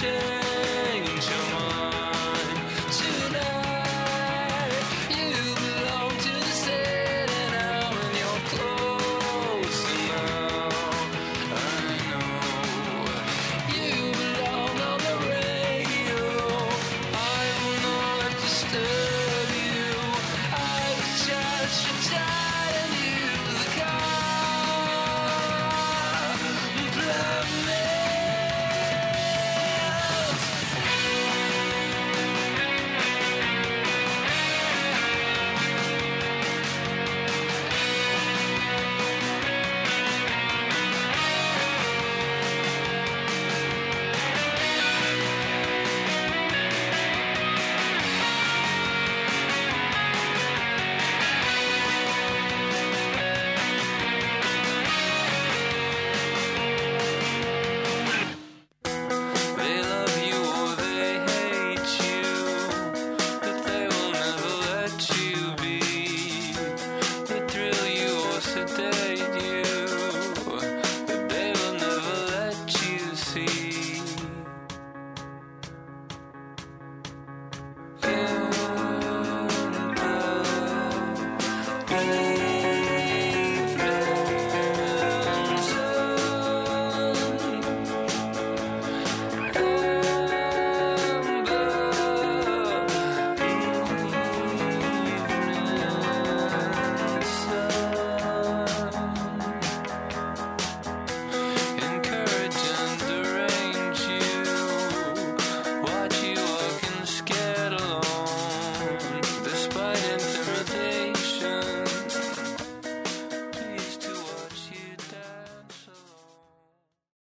share.